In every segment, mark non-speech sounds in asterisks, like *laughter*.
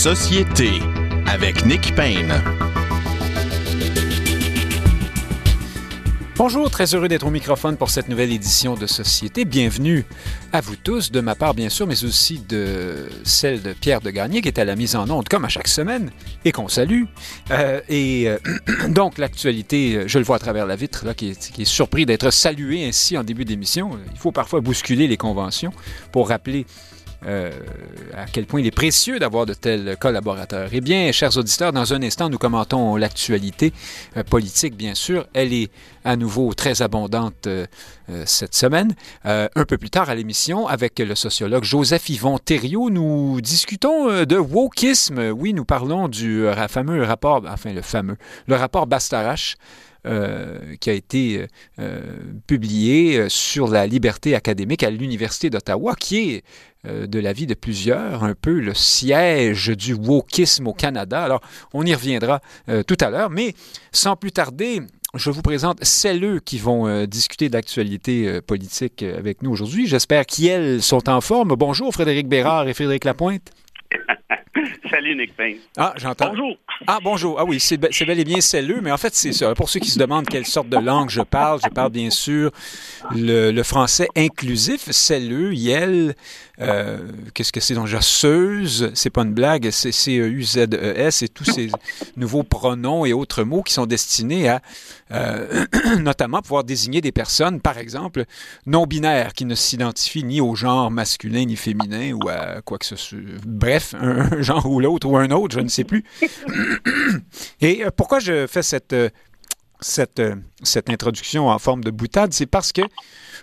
Société avec Nick Payne. Bonjour, très heureux d'être au microphone pour cette nouvelle édition de Société. Bienvenue à vous tous, de ma part bien sûr, mais aussi de celle de Pierre de Gagné qui est à la mise en onde comme à chaque semaine et qu'on salue. Euh, et euh, *clears throat* donc l'actualité, je le vois à travers la vitre, là, qui, est, qui est surpris d'être salué ainsi en début d'émission. Il faut parfois bousculer les conventions pour rappeler euh, à quel point il est précieux d'avoir de tels collaborateurs. Eh bien, chers auditeurs, dans un instant, nous commentons l'actualité euh, politique, bien sûr. Elle est à nouveau très abondante euh, cette semaine. un peu plus tard à l'émission, avec le sociologue Joseph Yvon Thériault, nous discutons de wokisme. Oui, nous parlons du fameux rapport, enfin le fameux, le rapport Bastarache. Qui a été publié sur la liberté académique à l'Université d'Ottawa, qui est euh, de l'avis de plusieurs, un peu le siège du wokisme au Canada. Alors, on y reviendra euh, tout à l'heure, mais sans plus tarder, je vous présente celles qui vont euh, discuter d'actualité politique avec nous aujourd'hui. J'espère qu'elles sont en forme. Bonjour Frédéric Bérard et Frédéric Lapointe. *laughs* Salut Nick Payne. Ah, j'entends. Bonjour. Ah, bonjour. Ah oui, c'est bel et bien celleux, mais en fait, c'est ça. Pour ceux qui se demandent quelle sorte de langue je parle, je parle bien sûr le, français inclusif, celleux, yel, euh, qu'est-ce que c'est donc? Déjà Seuse, c'est pas une blague, c'est C-E-U-Z-E-S et tous ces nouveaux pronoms et autres mots qui sont destinés à euh, *clears throat* notamment pouvoir désigner des personnes, par exemple, non-binaires, qui ne s'identifient ni au genre masculin ni féminin ou à quoi que ce soit. Bref, un, genre ou l'autre ou un autre, je ne sais plus. *clears throat* et euh, pourquoi je fais cette cette, cette introduction en forme de boutade, c'est parce que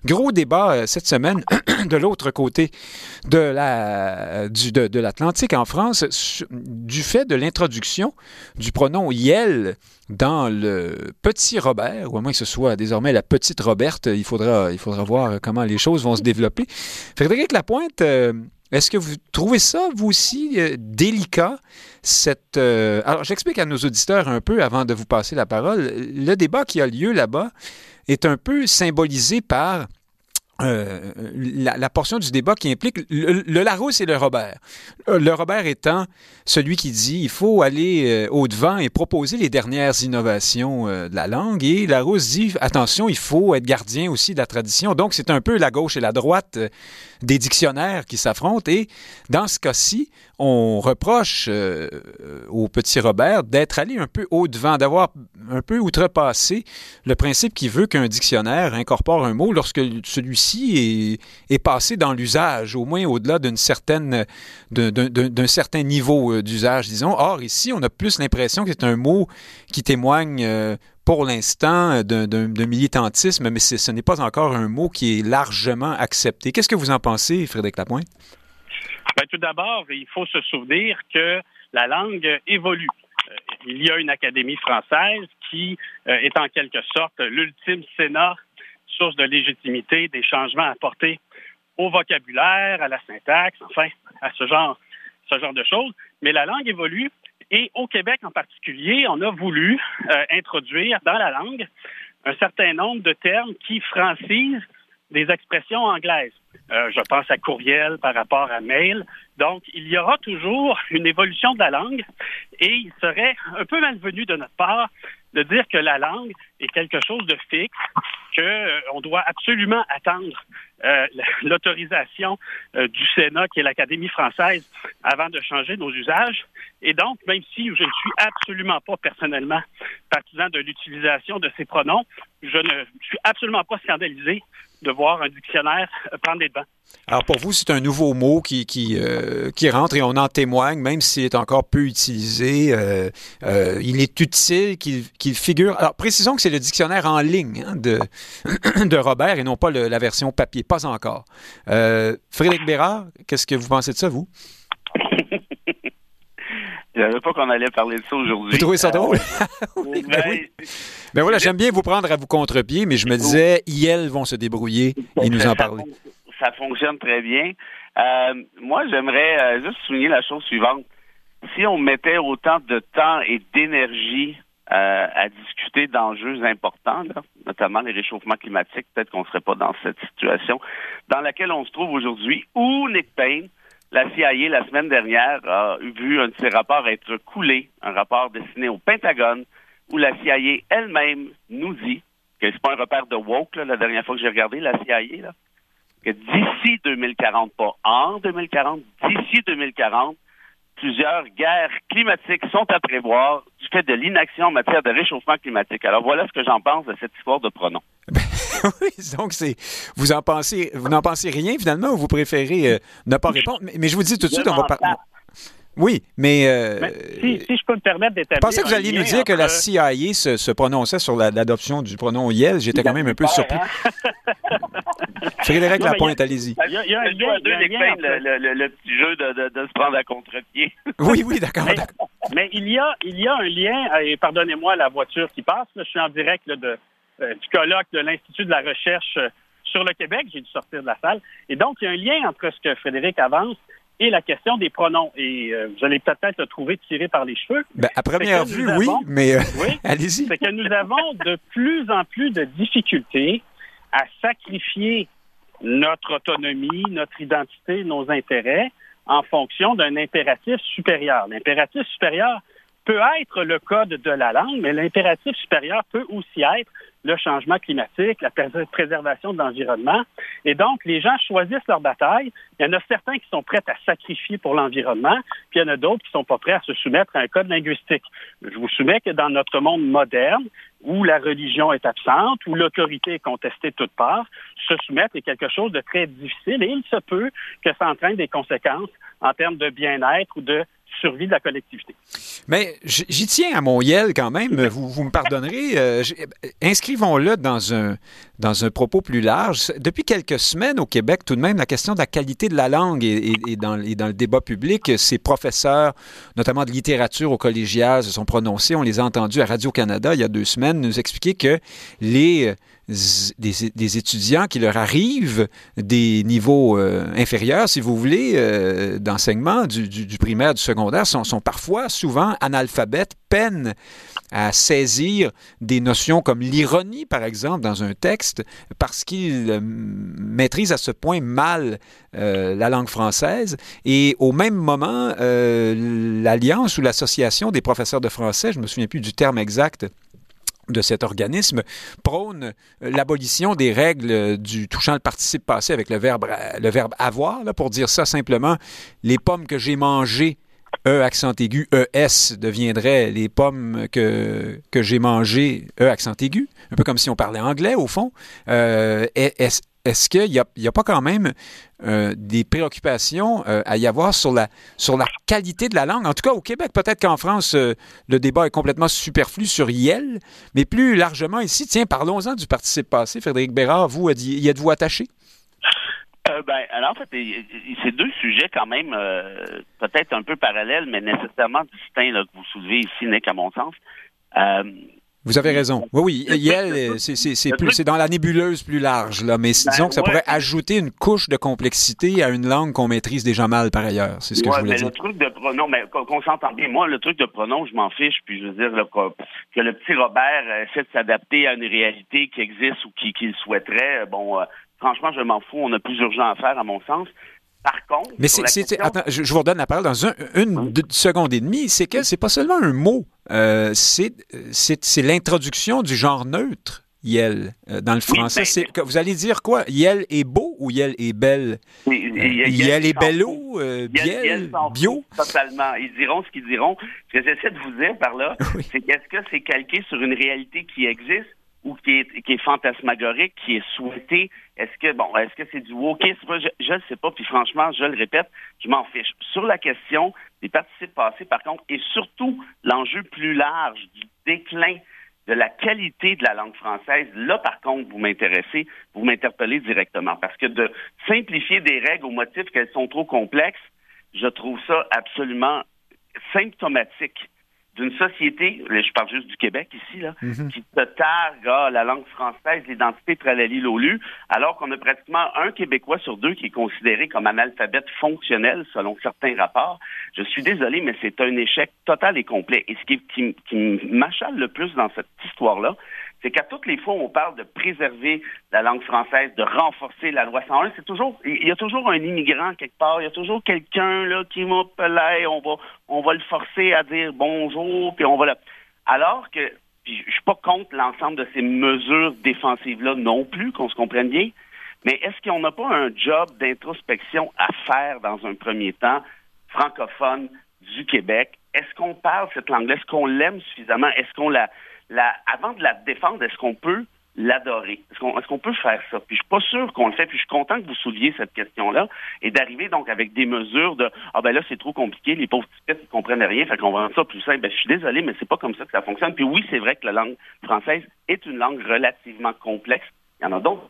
Gros débat euh, cette semaine *clears throat* de l'autre côté de la, du, de, l'Atlantique en France du fait de l'introduction du pronom Yel dans le petit Robert, ou à moins que ce soit désormais la petite Roberte, il faudra, il faudra voir comment les choses vont se développer. Frédéric Lapointe, euh, est-ce que vous trouvez ça, vous aussi, euh, délicat, cette... Alors, j'explique à nos auditeurs un peu avant de vous passer la parole. Le débat qui a lieu là-bas est un peu symbolisé par euh, la, portion du débat qui implique le, Larousse et le Robert. Euh, le Robert étant celui qui dit il faut aller euh, au-devant et proposer les dernières innovations de la langue, et Larousse dit attention, il faut être gardien aussi de la tradition. Donc, c'est un peu la gauche et la droite des dictionnaires qui s'affrontent, et dans ce cas-ci, on reproche euh, au petit Robert d'être allé un peu au-devant, d'avoir un peu outrepassé le principe qui veut qu'un dictionnaire incorpore un mot lorsque celui-ci est, passé dans l'usage, au moins au-delà d'une certaine, d'un certain niveau euh, d'usage, disons. Or, ici, on a plus l'impression que c'est un mot qui témoigne euh, pour l'instant d'un militantisme, mais ce n'est pas encore un mot qui est largement accepté. Qu'est-ce que vous en pensez, Frédéric Lapointe? Ben, tout d'abord, il faut se souvenir que la langue évolue. Euh, il y a une académie française qui euh, est en quelque sorte l'ultime sénat, source de légitimité des changements apportés au vocabulaire, à la syntaxe, enfin, à ce genre, ce genre de choses. Mais la langue évolue et au Québec en particulier, on a voulu euh, introduire dans la langue un certain nombre de termes qui francisent des expressions anglaises. Euh, je pense à courriel par rapport à mail. Donc, il y aura toujours une évolution de la langue et il serait un peu malvenu de notre part de dire que la langue est quelque chose de fixe, qu'on euh, doit absolument attendre euh, *laughs* l'autorisation euh, du Sénat, qui est l'Académie française, avant de changer nos usages. Et donc, même si je ne suis absolument pas personnellement partisan de l'utilisation de ces pronoms, je ne suis absolument pas scandalisé de voir un dictionnaire prendre des devants. Alors pour vous, c'est un nouveau mot qui, qui, euh, qui, rentre et on en témoigne, même s'il est encore peu utilisé. Euh, euh, il est utile qu'il figure. Alors précisons que c'est le dictionnaire en ligne hein, de, *clears throat* de Robert et non pas la version papier, pas encore. Frédéric Bérard, qu'est-ce que vous pensez de ça, vous? *laughs* Je savais pas qu'on allait parler de ça aujourd'hui. Vous trouvez ça drôle? oui, *laughs* ben, ben voilà, j'aime bien vous prendre à vous contre-pied, mais je me disais, ils vont se débrouiller et nous en parler ça fonctionne très bien. Euh, moi, j'aimerais euh, juste souligner la chose suivante. Si on mettait autant de temps et d'énergie euh, à discuter d'enjeux importants, notamment les réchauffements climatiques, peut-être qu'on ne serait pas dans cette situation dans laquelle on se trouve aujourd'hui, où Nick Payne la CIA, la semaine dernière, a vu un de ses rapports être coulé, un rapport destiné au Pentagone, où la CIA elle-même nous dit que c'est pas un repère de woke, la dernière fois que j'ai regardé la CIA, que d'ici 2040, pas en 2040, d'ici 2040, plusieurs guerres climatiques sont à prévoir du fait de l'inaction en matière de réchauffement climatique. Alors voilà ce que j'en pense de cette histoire de pronom. *laughs* oui, donc c'est vous en pensez vous n'en pensez rien finalement ou vous préférez euh, ne pas répondre? Mais, mais, je vous dis tout de suite on va parler oui, mais. Euh, si, si, je peux me permettre d'établir. Je pensais que vous alliez nous dire que la CIA se, se prononçait sur l'adoption du pronom Yel. J'étais quand même un peu surpris. Hein? *laughs* Frédéric Lapointe, allez-y. Il y a, un lien. Le, le, petit jeu de, de, se prendre à contre-pied. *laughs* oui, oui, d'accord. Mais, il, y a, il y a un lien, et pardonnez-moi la voiture qui passe, je suis en direct de, euh, du colloque de l'Institut de la recherche euh, sur le Québec. J'ai dû sortir de la salle. Et donc, il y a un lien entre ce que Frédéric avance et la question des pronoms. Et euh, vous allez peut-être le trouver tiré par les cheveux. Ben, à première vue, oui, mais euh, *laughs* allez-y. C'est que nous avons de plus en plus de difficultés à sacrifier notre autonomie, notre identité, nos intérêts en fonction d'un impératif supérieur. L'impératif supérieur peut être le code de la langue, mais l'impératif supérieur peut aussi être le changement climatique, la préservation de l'environnement. Et donc, les gens choisissent leur bataille. Il y en a certains qui sont prêts à sacrifier pour l'environnement, puis il y en a d'autres qui sont pas prêts à se soumettre à un code linguistique. Je vous soumets que dans notre monde moderne, où la religion est absente, où l'autorité est contestée de toutes parts, se soumettre est quelque chose de très difficile et il se peut que ça entraîne des conséquences en termes de bien-être ou de survie de la collectivité. Mais j'y tiens à mon YEL quand même, vous, vous me pardonnerez. Euh, inscrivons-le dans un, dans un propos plus large. Depuis quelques semaines au Québec, tout de même, la question de la qualité de la langue est, dans, le débat public. Ces professeurs, notamment de littérature au collégial, se sont prononcés. On les a entendus à Radio-Canada il y a deux semaines nous expliquer que les des, étudiants qui leur arrivent des niveaux euh, inférieurs, si vous voulez, euh, d'enseignement du, primaire, du secondaire, sont, parfois, souvent analphabètes, peinent à saisir des notions comme l'ironie, par exemple, dans un texte, parce qu'ils euh, maîtrisent à ce point mal la langue française. Et au même moment, l'Alliance ou l'Association des professeurs de français, je ne me souviens plus du terme exact, de cet organisme prône euh, l'abolition des règles du touchant le participe passé avec le verbe, euh, le verbe avoir, pour dire ça simplement, les pommes que j'ai mangées, E accent aigu, ES deviendrait les pommes que, que j'ai mangées, E accent aigu, un peu comme si on parlait anglais au fond. Euh, est-ce qu'il n'y a, a, pas quand même euh, des préoccupations euh, à y avoir sur la, sur la qualité de la langue? En tout cas, au Québec, peut-être qu'en France, euh, le débat est complètement superflu sur YEL, mais plus largement ici, tiens, parlons-en du participe passé. Frédéric Bérard, vous, y êtes-vous attaché? Ben, alors, en fait, c'est deux sujets quand même peut-être un peu parallèles, mais nécessairement distincts là, que vous soulevez ici, Nick, à mon sens. Vous avez raison. Oui, oui. Yel, c'est dans la nébuleuse plus large, là, mais ben disons que ça pourrait ajouter une couche de complexité à une langue qu'on maîtrise déjà mal par ailleurs. C'est ce que je voulais mais dire. Le truc de pronom, mais qu'on s'entend bien. Moi, le truc de pronom, je m'en fiche. Puis je veux dire que le petit Robert essaie de s'adapter à une réalité qui existe ou qu'il qui souhaiterait. Bon, euh, franchement, je m'en fous. On a plus urgent à faire, à mon sens. Par contre, mais c'est, attends, je, vous redonne la parole dans une seconde et demie. C'est que c'est pas seulement un mot. Euh, c'est, c'est, l'introduction du genre neutre. Yel, euh, dans le français. c'est, que, vous allez dire quoi? Yel est beau ou Yel est belle? Oui, yel, est bello, euh, biel, bio? Totalement. Ils diront ce qu'ils diront. Ce que j'essaie de vous dire par là, *laughs* c'est qu'est-ce que c'est calqué sur une réalité qui existe? Ou qui est, fantasmagorique, qui est souhaité. Est-ce que bon, est-ce que c'est du wokisme? Je ne sais pas. Puis franchement, je le répète, je m'en fiche. Sur la question des participes passés, par contre, et surtout l'enjeu plus large du déclin de la qualité de la langue française, là, par contre, vous m'intéressez, vous m'interpellez directement. Parce que de simplifier des règles au motif qu'elles sont trop complexes, je trouve ça absolument symptomatique d'une société, je parle juste du Québec ici, là, mhm. qui se targue ah, la langue française, l'identité tralali lolu, alors qu'on a pratiquement un Québécois sur deux qui est considéré comme analphabète fonctionnel selon certains rapports. Je suis désolé, mais c'est un échec total et complet. Et ce qui, qui, qui m'achale le plus dans cette histoire-là, c'est qu'à toutes les fois où on parle de préserver la langue française, de renforcer la loi 101, c'est toujours, il y a toujours un immigrant quelque part, il y a toujours quelqu'un là qui m'appelait, on va, on va le forcer à dire bonjour, puis on va le... Alors que, je suis pas contre l'ensemble de ces mesures défensives-là non plus, qu'on se comprenne bien, mais est-ce qu'on n'a pas un job d'introspection à faire dans un premier temps, francophone du Québec? Est-ce qu'on parle cette langue-là? Est-ce qu'on l'aime suffisamment? Est-ce qu'on la, la, avant de la défendre, est-ce qu'on peut l'adorer? Est-ce qu'on est peut faire ça? Puis je suis pas sûr qu'on le fait, puis je suis content que vous souleviez cette question-là et d'arriver donc avec des mesures de Ah ben là, c'est trop compliqué, les pauvres petits ils comprennent rien, fait qu'on va rendre ça plus simple. Ben, je suis désolé, mais c'est pas comme ça que ça fonctionne. Puis oui, c'est vrai que la langue française est une langue relativement complexe. Il y en a d'autres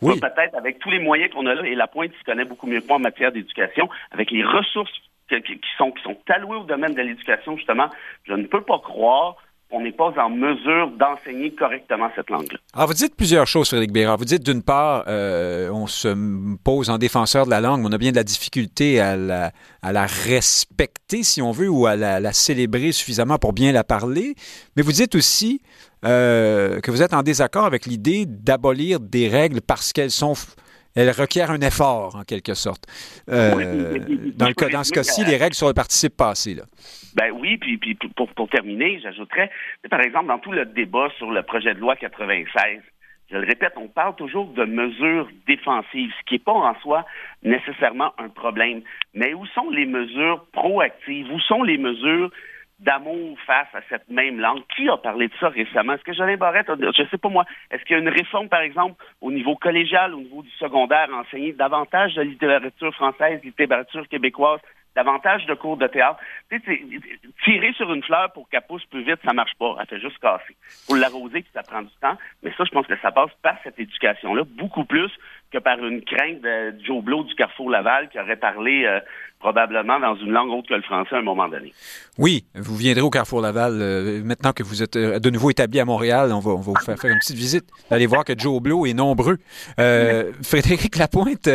oui. Peut-être avec tous les moyens qu'on a là, et la pointe se connaît beaucoup mieux que moi en matière d'éducation, avec les ressources qui, sont, qui sont allouées au domaine de l'éducation, justement, je ne peux pas croire qu'on n'est pas en mesure d'enseigner correctement cette langue-là. Alors, vous dites plusieurs choses, Frédéric Bérard. Vous dites, d'une part, euh, on se pose en défenseur de la langue, on a bien de la difficulté à la, respecter, si on veut, ou à la, la, célébrer suffisamment pour bien la parler. Mais vous dites aussi euh, que vous êtes en désaccord avec l'idée d'abolir des règles parce qu'elles sont elles requièrent un effort, en quelque sorte. Euh, dans, le cas, dans ce cas-ci, les règles sur le participe passé. Là. Ben oui, puis, puis pour, pour terminer, j'ajouterais, par exemple, dans tout le débat sur le projet de loi 96, je le répète, on parle toujours de mesures défensives, ce qui n'est pas en soi nécessairement un problème. Mais où sont les mesures proactives? Où sont les mesures d'amour face à cette même langue. Qui a parlé de ça récemment? Est-ce que Jolin Barrette, je sais pas moi, est-ce qu'il y a une réforme, par exemple, au niveau collégial, au niveau du secondaire, enseigner davantage de littérature française, littérature québécoise, davantage de cours de théâtre? Tirer sur une fleur pour qu'elle pousse plus vite, ça marche pas. Elle fait juste casser. Pour l'arroser, ça prend du temps. Mais ça, je pense que ça passe par cette éducation-là, beaucoup plus que par une crainte de Joe Blow du Carrefour Laval qui aurait parlé euh, probablement dans une langue autre que le français à un moment donné. Oui, vous viendrez au Carrefour Laval. Euh, maintenant que vous êtes euh, de nouveau établi à Montréal, on va, on va vous faire, faire une petite visite. Allez voir que Joe Blow est nombreux. *laughs* Frédéric Lapointe,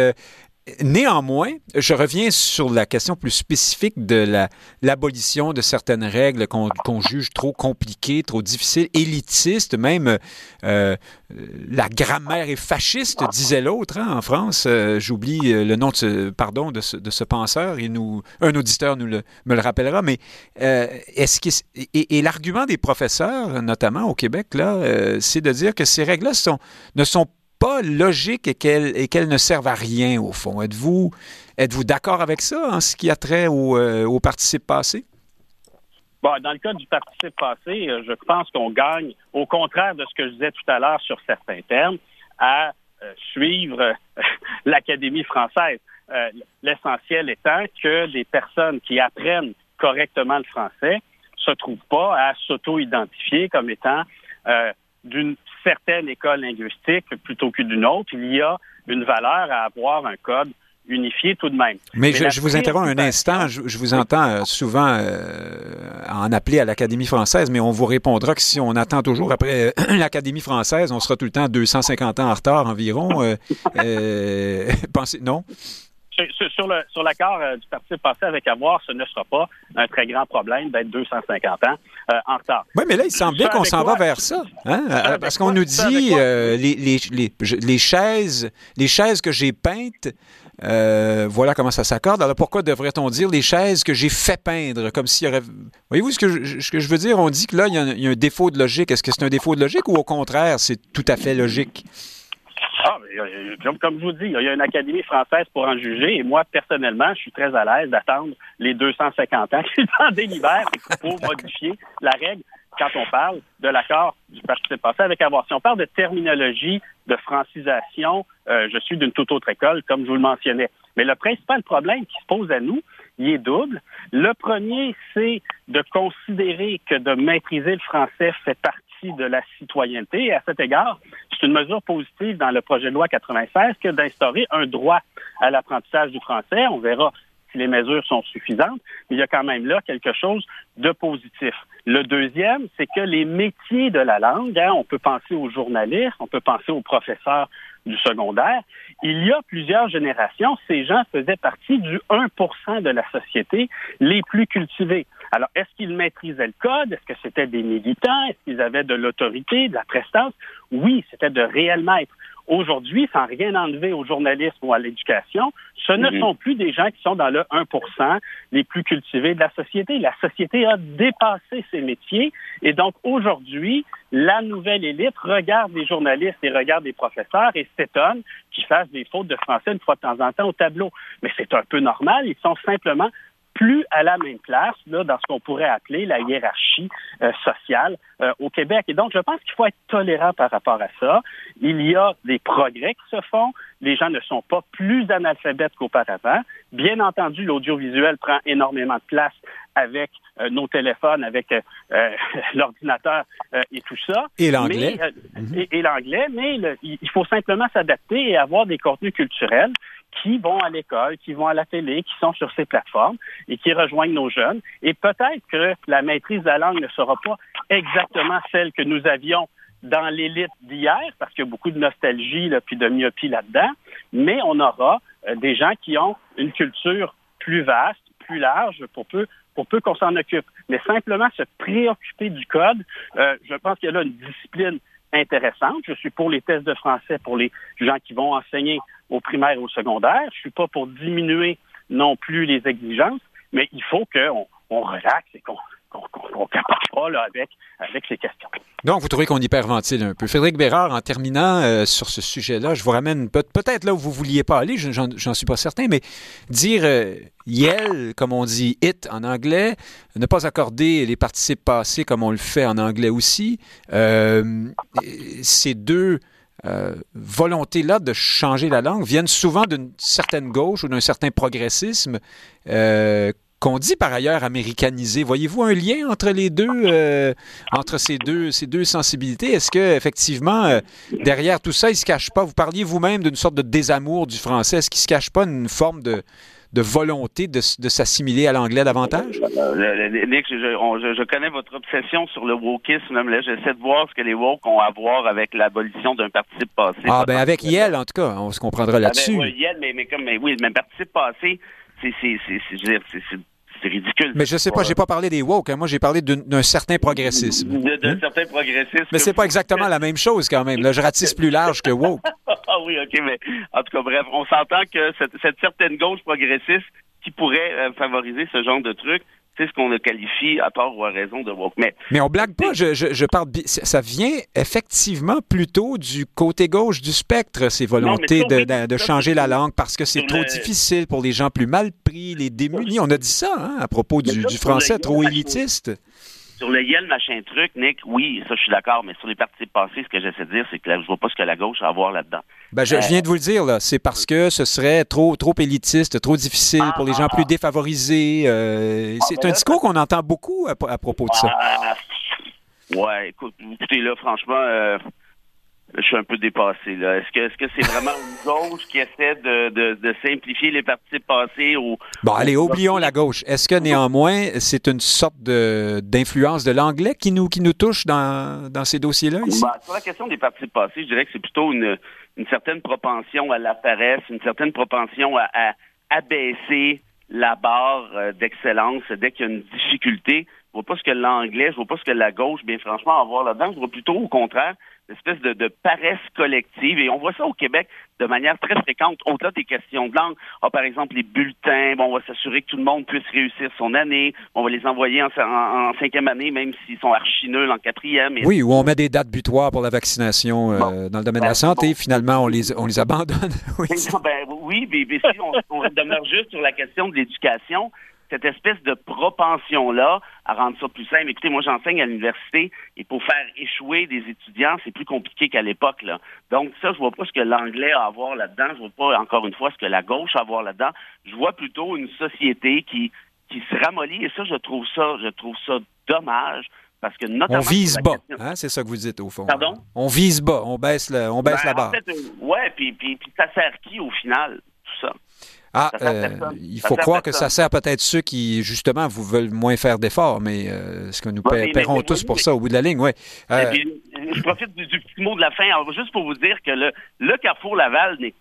Néanmoins, je reviens sur la question plus spécifique de l'abolition de certaines règles qu'on juge trop compliquées, trop difficiles, élitistes, même euh, la grammaire est fasciste, disait l'autre hein, en France. Euh, j'oublie euh, le nom de ce, pardon, de ce, penseur, et nous, un auditeur nous le, me le rappellera, mais est-ce et, et l'argument des professeurs, notamment au Québec, là, c'est de dire que ces règles-là ne sont pas pas logique et qu'elles ne servent à rien, au fond. Êtes-vous êtes d'accord avec ça en ce qui a trait au, euh, au participe passé? Bon, dans le cas du participe passé, euh, je pense qu'on gagne, au contraire de ce que je disais tout à l'heure sur certains termes, à euh, suivre *laughs* l'Académie française. L'essentiel étant que les personnes qui apprennent correctement le français se trouvent pas à s'auto-identifier comme étant d'une certaine école linguistique plutôt que d'une autre, il y a une valeur à avoir un code unifié tout de même. Mais, je, vous interromps un instant. Je, vous entends euh, souvent euh, en appeler à l'Académie française, mais on vous répondra que si on attend toujours après euh, *clears throat* l'Académie française, on sera tout le temps 250 ans en retard environ. *laughs* pensez, non? Sur, le, sur l'accord euh, du Parti passé avec avoir, ce ne sera pas un très grand problème d'être 250 ans euh, en retard. Oui, mais là, il semble bien qu'on s'en va vers ça. Hein? Euh, parce qu'on nous dit les, les, les, les, chaises, les chaises que j'ai peintes, voilà comment ça s'accorde. Alors pourquoi devrait-on dire les chaises que j'ai fait peindre, comme s'il y aurait... Voyez-vous ce que, je, ce que je veux dire? On dit que là, il y, a il y a un défaut de logique. Est-ce que c'est un défaut de logique ou au contraire, c'est tout à fait logique? Ah, comme, comme, je vous dis, il y a une académie française pour en juger et moi, personnellement, je suis très à l'aise d'attendre les 250 ans *laughs* qui en délibère pour modifier la règle quand on parle de l'accord du participe passé avec avoir. Si on parle de terminologie, de francisation, euh, je suis d'une toute autre école, comme je vous le mentionnais. Mais le principal problème qui se pose à nous, il est double. Le premier, c'est de considérer que de maîtriser le français fait partie de la citoyenneté. Et à cet égard, c'est une mesure positive dans le projet de loi 96 que d'instaurer un droit à l'apprentissage du français. On verra si les mesures sont suffisantes, mais il y a quand même là quelque chose de positif. Le deuxième, c'est que les métiers de la langue, hein, on peut penser aux journalistes, on peut penser aux professeurs du secondaire. Il y a plusieurs générations, ces gens faisaient partie du 1% de la société les plus cultivés. Alors, est-ce qu'ils maîtrisaient le code? Est-ce que c'était des militants? Est-ce qu'ils avaient de l'autorité, de la prestance? Oui, c'était de réels maîtres. Aujourd'hui, sans rien enlever au journalisme ou à l'éducation, ce ne mhm. sont plus des gens qui sont dans le 1% les plus cultivés de la société. La société a dépassé ces métiers et donc aujourd'hui, la nouvelle élite regarde les journalistes et regarde les professeurs et s'étonne qu'ils fassent des fautes de français une fois de temps en temps au tableau. Mais c'est un peu normal, ils sont simplement plus à la même place là, dans ce qu'on pourrait appeler la hiérarchie euh, sociale euh, au Québec. Et donc, je pense qu'il faut être tolérant par rapport à ça. Il y a des progrès qui se font. Les gens ne sont pas plus analphabètes qu'auparavant. Bien entendu, l'audiovisuel prend énormément de place avec euh, nos téléphones, avec *laughs* l'ordinateur et tout ça. Et l'anglais. Et, l'anglais, mais il faut simplement s'adapter et avoir des contenus culturels qui vont à l'école, qui vont à la télé, qui sont sur ces plateformes et qui rejoignent nos jeunes. Et peut-être que la maîtrise de la langue ne sera pas exactement celle que nous avions dans l'élite d'hier, parce qu'il y a beaucoup de nostalgie là, puis de myopie là-dedans, mais on aura euh, des gens qui ont une culture plus vaste, plus large, pour peu pour peu qu'on s'en occupe. Mais simplement se préoccuper du code, euh, je pense qu'il y a là une discipline Je suis pour les tests de français pour les gens qui vont enseigner au primaire et au secondaire. Je suis pas pour diminuer non plus les exigences, mais il faut qu'on on relaxe et qu'on qu'on pas là, avec, ces questions. Donc, vous trouvez qu'on hyperventile un peu. Frédéric Bérard, en terminant euh, sur ce sujet-là, je vous ramène peut-être là où vous ne vouliez pas aller, j'en suis pas certain, mais dire euh, Yel, comme on dit it en anglais, ne pas accorder les participes passés comme on le fait en anglais aussi, euh, ces deux euh, volonté-là de changer la langue viennent souvent d'une certaine gauche ou d'un certain progressisme euh, qu'on dit par ailleurs américanisé. Voyez-vous un lien entre les deux, euh, entre ces deux, ces deux sensibilités? Est-ce que effectivement, derrière tout ça, il se cache pas, vous parliez vous-même d'une sorte de désamour du français, est-ce qu'il se cache pas une forme de, de volonté de, s'assimiler à l'anglais davantage? Euh, Nick, je, connais votre obsession sur le wokisme. Là, j'essaie de voir ce que les woke ont à voir avec l'abolition d'un participe passé. Ah, ben avec Yel, en tout cas, on se comprendra là-dessus. Ah, ben, Yel, mais, mais, comme, mais oui, même participe passé, c'est c'est ridicule. Mais je sais pas, j'ai pas parlé des woke. Hein. Moi, j'ai parlé d'un certain progressisme. D'un certain progressisme. Mais c'est pas exactement la même chose quand même. Là, je ratisse plus large que woke. *laughs* ah oui, ok, mais en tout cas, bref, on s'entend que cette, certaine gauche progressiste qui pourrait euh, favoriser ce genre de truc, c'est ce qu'on a qualifié à tort ou à raison de woke. Mais, mais on blague pas, je, je, parle, ça vient effectivement plutôt du côté gauche du spectre, ces volontés de, de, changer la langue parce que c'est trop difficile pour les gens plus mal pris, les démunis. On a dit ça hein, à propos du, du français trop élitiste. Sur le Yel, machin truc, Nick, oui, ça je suis d'accord, mais sur les partis passés, ce que j'essaie de dire, c'est que je vois pas ce que la gauche a à voir là-dedans. Ben, je, viens de vous le dire, là. C'est parce que ce serait trop, trop élitiste, trop difficile pour les gens plus défavorisés. Euh, c'est un discours qu'on entend beaucoup à, propos de ça. Ah, ouais, écoute, écoutez, là, franchement, euh, je suis un peu dépassé. Là. Est-ce que est-ce que c'est vraiment une gauche qui essaie de, de, simplifier les partis passés ou Bon, allez, oublions la gauche. Est-ce que néanmoins c'est une sorte de d'influence de l'anglais qui nous qui nous touche dans, dans ces dossiers-là ici? Ben, sur la question des partis passés, je dirais que c'est plutôt une, une certaine propension à la paresse, une certaine propension à, à abaisser la barre euh, d'excellence dès qu'il y a une difficulté. Je vois pas ce que l'anglais, je vois pas ce que la gauche, bien franchement, a à voir là-dedans. Je vois plutôt au contraire espèce de, de, paresse collective. Et on voit ça au Québec de manière très fréquente, au-delà des questions de langue. Ah, par exemple, les bulletins, bon, on va s'assurer que tout le monde puisse réussir son année. On va les envoyer en, en, cinquième année, même s'ils sont archi nuls en quatrième. oui, ou on met des dates butoirs pour la vaccination euh, dans le domaine de la ben, santé. Finalement, on les, on les abandonne. *laughs* oui, ben, oui mais, si on, on demeure juste sur la question de l'éducation, cette espèce de propension-là à rendre ça plus simple. Écoutez, moi, j'enseigne à l'université et pour faire échouer des étudiants, c'est plus compliqué qu'à l'époque. Là. Donc, ça, je vois pas ce que l'anglais a à voir là-dedans. Je vois pas, encore une fois, ce que la gauche a à voir là-dedans. Je vois plutôt une société qui, qui se ramollit et ça, je trouve ça, je trouve ça dommage. Parce que notamment on vise bas, hein? c'est ça que vous dites au fond. Pardon? On vise bas, on baisse, le, on baisse ben, la barre. Euh, ouais, puis, puis, puis ça sert qui au final, tout ça? Ah, euh, il faut croire que ça sert peut-être ceux qui, justement, vous veulent moins faire d'efforts, mais euh, ce que nous paierons tous pour ça au bout de la ligne, oui. Euh, je profite du, petit mot de la fin, juste pour vous dire que le, le Carrefour Laval, Nick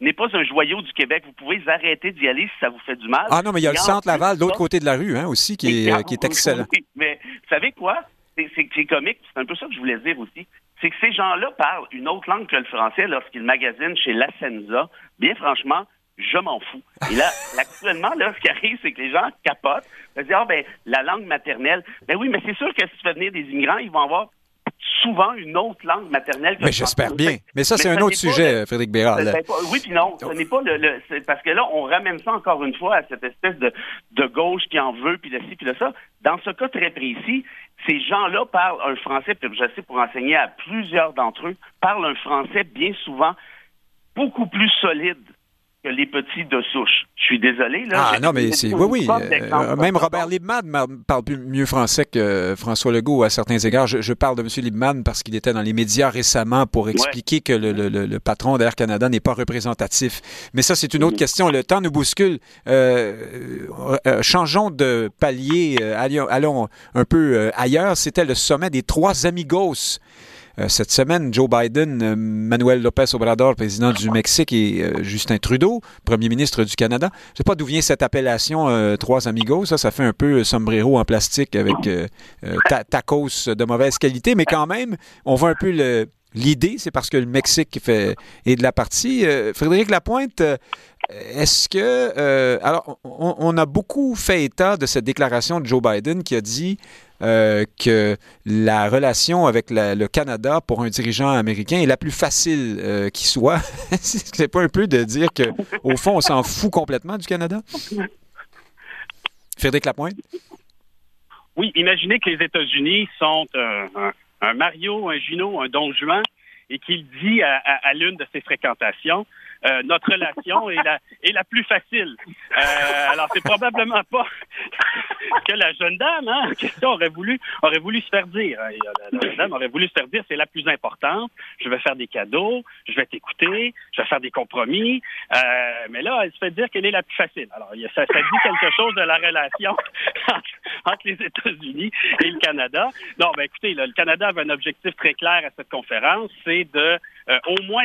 n'est pas un joyau du Québec. Vous pouvez arrêter d'y aller si ça vous fait du mal. Ah non, mais il y a le centre Laval, de l'autre côté de la rue, hein, aussi, qui est, qui est excellent. *laughs* Mais vous savez quoi? C'est comique, c'est un peu ça que je voulais dire aussi. C'est que ces gens-là parlent une autre langue que le français lorsqu'ils magasinent chez La Senza. Bien franchement, je m'en fous. Et là, *laughs* actuellement, là, ce qui arrive, c'est que les gens capotent. Ils disent, ah, ben, la langue maternelle. Ben oui, mais c'est sûr que si tu fais venir des immigrants, ils vont avoir souvent une autre langue maternelle. Que mais j'espère bien. Mais ça, c'est un autre sujet, Frédéric Bérard. oui, puis non. Ce n'est pas le, parce que là, on ramène ça encore une fois à cette espèce de, de gauche qui en veut, puis de ci, puis de ça. Dans ce cas très précis, ces gens-là parlent un français, puis je sais pour enseigner à plusieurs d'entre eux, parlent un français bien souvent beaucoup plus solide les petits de souche. Je suis désolé. Là, ah non, mais c'est. Oui, oui. Euh, même Robert Liebman parle mieux français que François Legault à certains égards. Je, parle de M. Liebman parce qu'il était dans les médias récemment pour expliquer que le, patron d'Air Canada n'est pas représentatif. Mais ça, c'est une autre question. Le temps nous bouscule. Euh, euh, changeons de palier. allons, allons, un peu ailleurs. C'était le sommet des trois amigos euh, cette semaine, Joe Biden, euh, Manuel Lopez Obrador, président du Mexique, et euh, Justin Trudeau, premier ministre du Canada. Je ne sais pas d'où vient cette appellation Trois Amigos. Ça, ça fait un peu sombrero en plastique avec tacos de mauvaise qualité, mais quand même, on voit un peu L'idée, c'est parce que le Mexique fait, est de la partie. Frédéric Lapointe, est-ce que. alors, on, a beaucoup fait état de cette déclaration de Joe Biden qui a dit euh, que la relation avec le Canada pour un dirigeant américain est la plus facile euh, qui soit. *laughs* c'est pas un peu de dire que au fond on s'en fout complètement du Canada? Frédéric Lapointe? Oui, imaginez que les États-Unis sont un, Mario, un Gino, un Don Juan et qu'il dit à l'une de ses fréquentations euh, notre relation est la, plus facile. Euh, alors, c'est probablement pas que la jeune dame hein, question aurait voulu, aurait voulu se faire dire. Hein. La, jeune dame aurait voulu se faire dire c'est la plus importante. Je vais faire des cadeaux, je vais t'écouter, je vais faire des compromis. Euh, mais là, elle se fait dire qu'elle est la plus facile. Alors, ça, dit quelque chose de la relation *laughs* entre, les États-Unis et le Canada. Non, ben écoutez, le Canada avait un objectif très clair à cette conférence, c'est de euh, au moins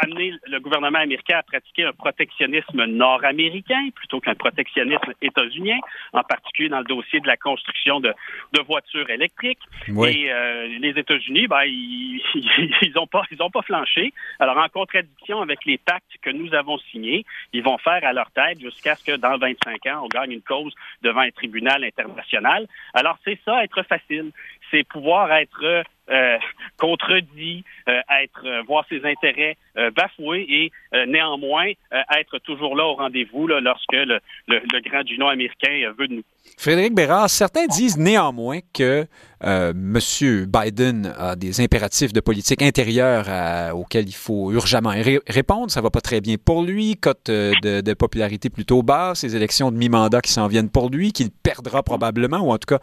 amener le gouvernement américain à pratiquer un protectionnisme nord-américain plutôt qu'un protectionnisme états-unien, en particulier dans le dossier de la construction de, de voitures électriques. Et euh, les États-Unis, ben, ils *laughs* n'ont pas, ils ont pas flanché. Alors, en contradiction avec les pactes que nous avons signés, ils vont faire à leur tête jusqu'à ce que dans 25 ans, on gagne une cause devant un tribunal international. Alors, c'est ça, être facile. C'est pouvoir être euh, contredit, euh, être euh, voir ses intérêts bafoués et néanmoins être toujours là au rendez-vous lorsque le, grand Juno américain veut de nous. Frédéric Bérard, certains disent néanmoins que M. Biden a des impératifs de politique intérieure auxquels il faut urgemment répondre. Ça va pas très bien pour lui, cote de, popularité plutôt basse, ces élections de mi-mandat qui s'en viennent pour lui, qu'il perdra probablement, ou en tout cas,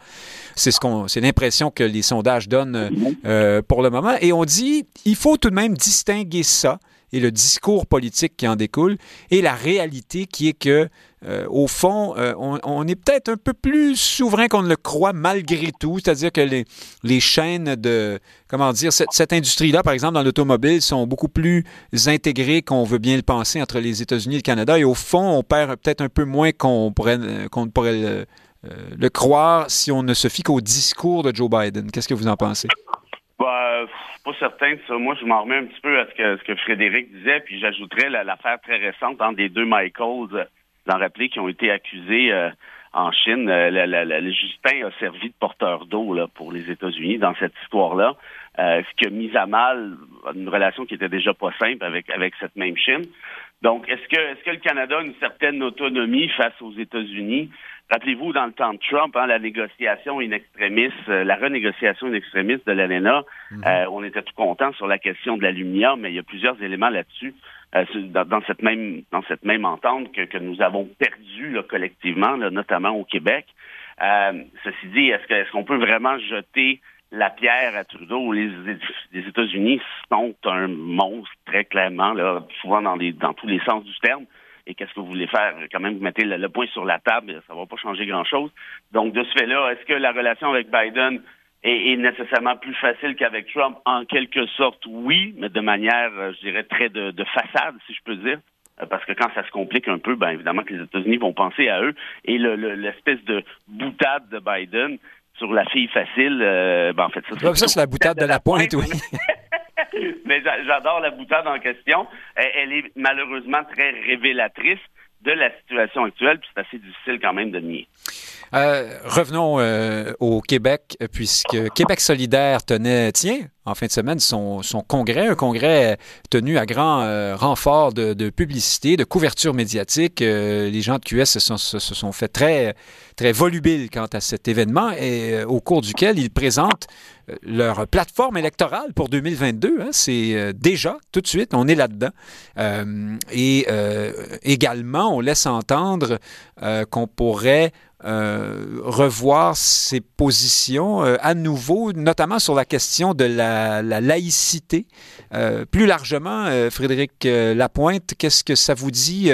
c'est ce qu'on, c'est l'impression que les sondages donnent euh, pour le moment. Et on dit, il faut tout de même distinguer ça et le discours politique qui en découle et la réalité qui est que, euh, au fond, euh, on, est peut-être un peu plus souverain qu'on ne le croit malgré tout. C'est-à-dire que les, les, chaînes de, comment dire, cette, cette industrie-là, par exemple, dans l'automobile, sont beaucoup plus intégrées qu'on veut bien le penser entre les États-Unis et le Canada. Et au fond, on perd peut-être un peu moins qu'on qu'on pourrait le, le croire si on ne se fie qu'au discours de Joe Biden. Qu'est-ce que vous en pensez? Bah, pas certain de ça. Moi, je m'en remets un petit peu à ce que, ce que Frédéric disait, puis j'ajouterais l'affaire très récente entre des deux Michaels, euh, vous en rappelez, qui ont été accusés euh, en Chine. Euh, le, Justin a servi de porteur d'eau pour les États-Unis dans cette histoire-là, ce qui a mis à mal une relation qui était déjà pas simple avec, avec cette même Chine. Donc, est-ce que, est-ce que le Canada a une certaine autonomie face aux États-Unis? Rappelez-vous, dans le temps de Trump, hein, la négociation in extremis, euh, la renégociation in extremis de l'ANENA, mhm. euh, on était tout content sur la question de l'aluminium, mais il y a plusieurs éléments là-dessus, euh, dans, cette même dans cette même entente que, que nous avons perdu là, collectivement, là, notamment au Québec. ceci dit, est-ce que est-ce qu'on peut vraiment jeter la pierre à Trudeau? Les, États-Unis sont un monstre très clairement, là, souvent dans les dans tous les sens du terme et qu'est-ce que vous voulez faire? Quand même, vous mettez le, point sur la table, ça ne va pas changer grand-chose. Donc, de ce fait-là, est-ce que la relation avec Biden est, nécessairement plus facile qu'avec Trump? En quelque sorte, oui, mais de manière, euh, je dirais, très de, façade, si je peux dire. Euh, parce que quand ça se complique un peu, ben évidemment que les États-Unis vont penser à eux. Et l'espèce de boutade de Biden sur la fille facile, ben en fait, ça, c'est la boutade de la *laughs* pointe, oui. *laughs* mais j'adore la boutade en question. Elle, est malheureusement très révélatrice de la situation actuelle, puis c'est assez difficile quand même de nier. Euh, revenons euh, au Québec, puisque Québec solidaire tenait, tiens, en fin de semaine, son, congrès, un congrès tenu à grand euh, renfort de, publicité, de couverture médiatique. les gens de QS se sont, se, sont fait très, très volubiles quant à cet événement et au cours duquel ils présentent leur plateforme électorale pour 2022. Hein, c'est déjà, tout de suite, on est là-dedans. et également, on laisse entendre qu'on pourrait euh, revoir ses positions euh, à nouveau, notamment sur la question de la, laïcité. Euh, plus largement, Frédéric Lapointe, qu'est-ce que ça vous dit?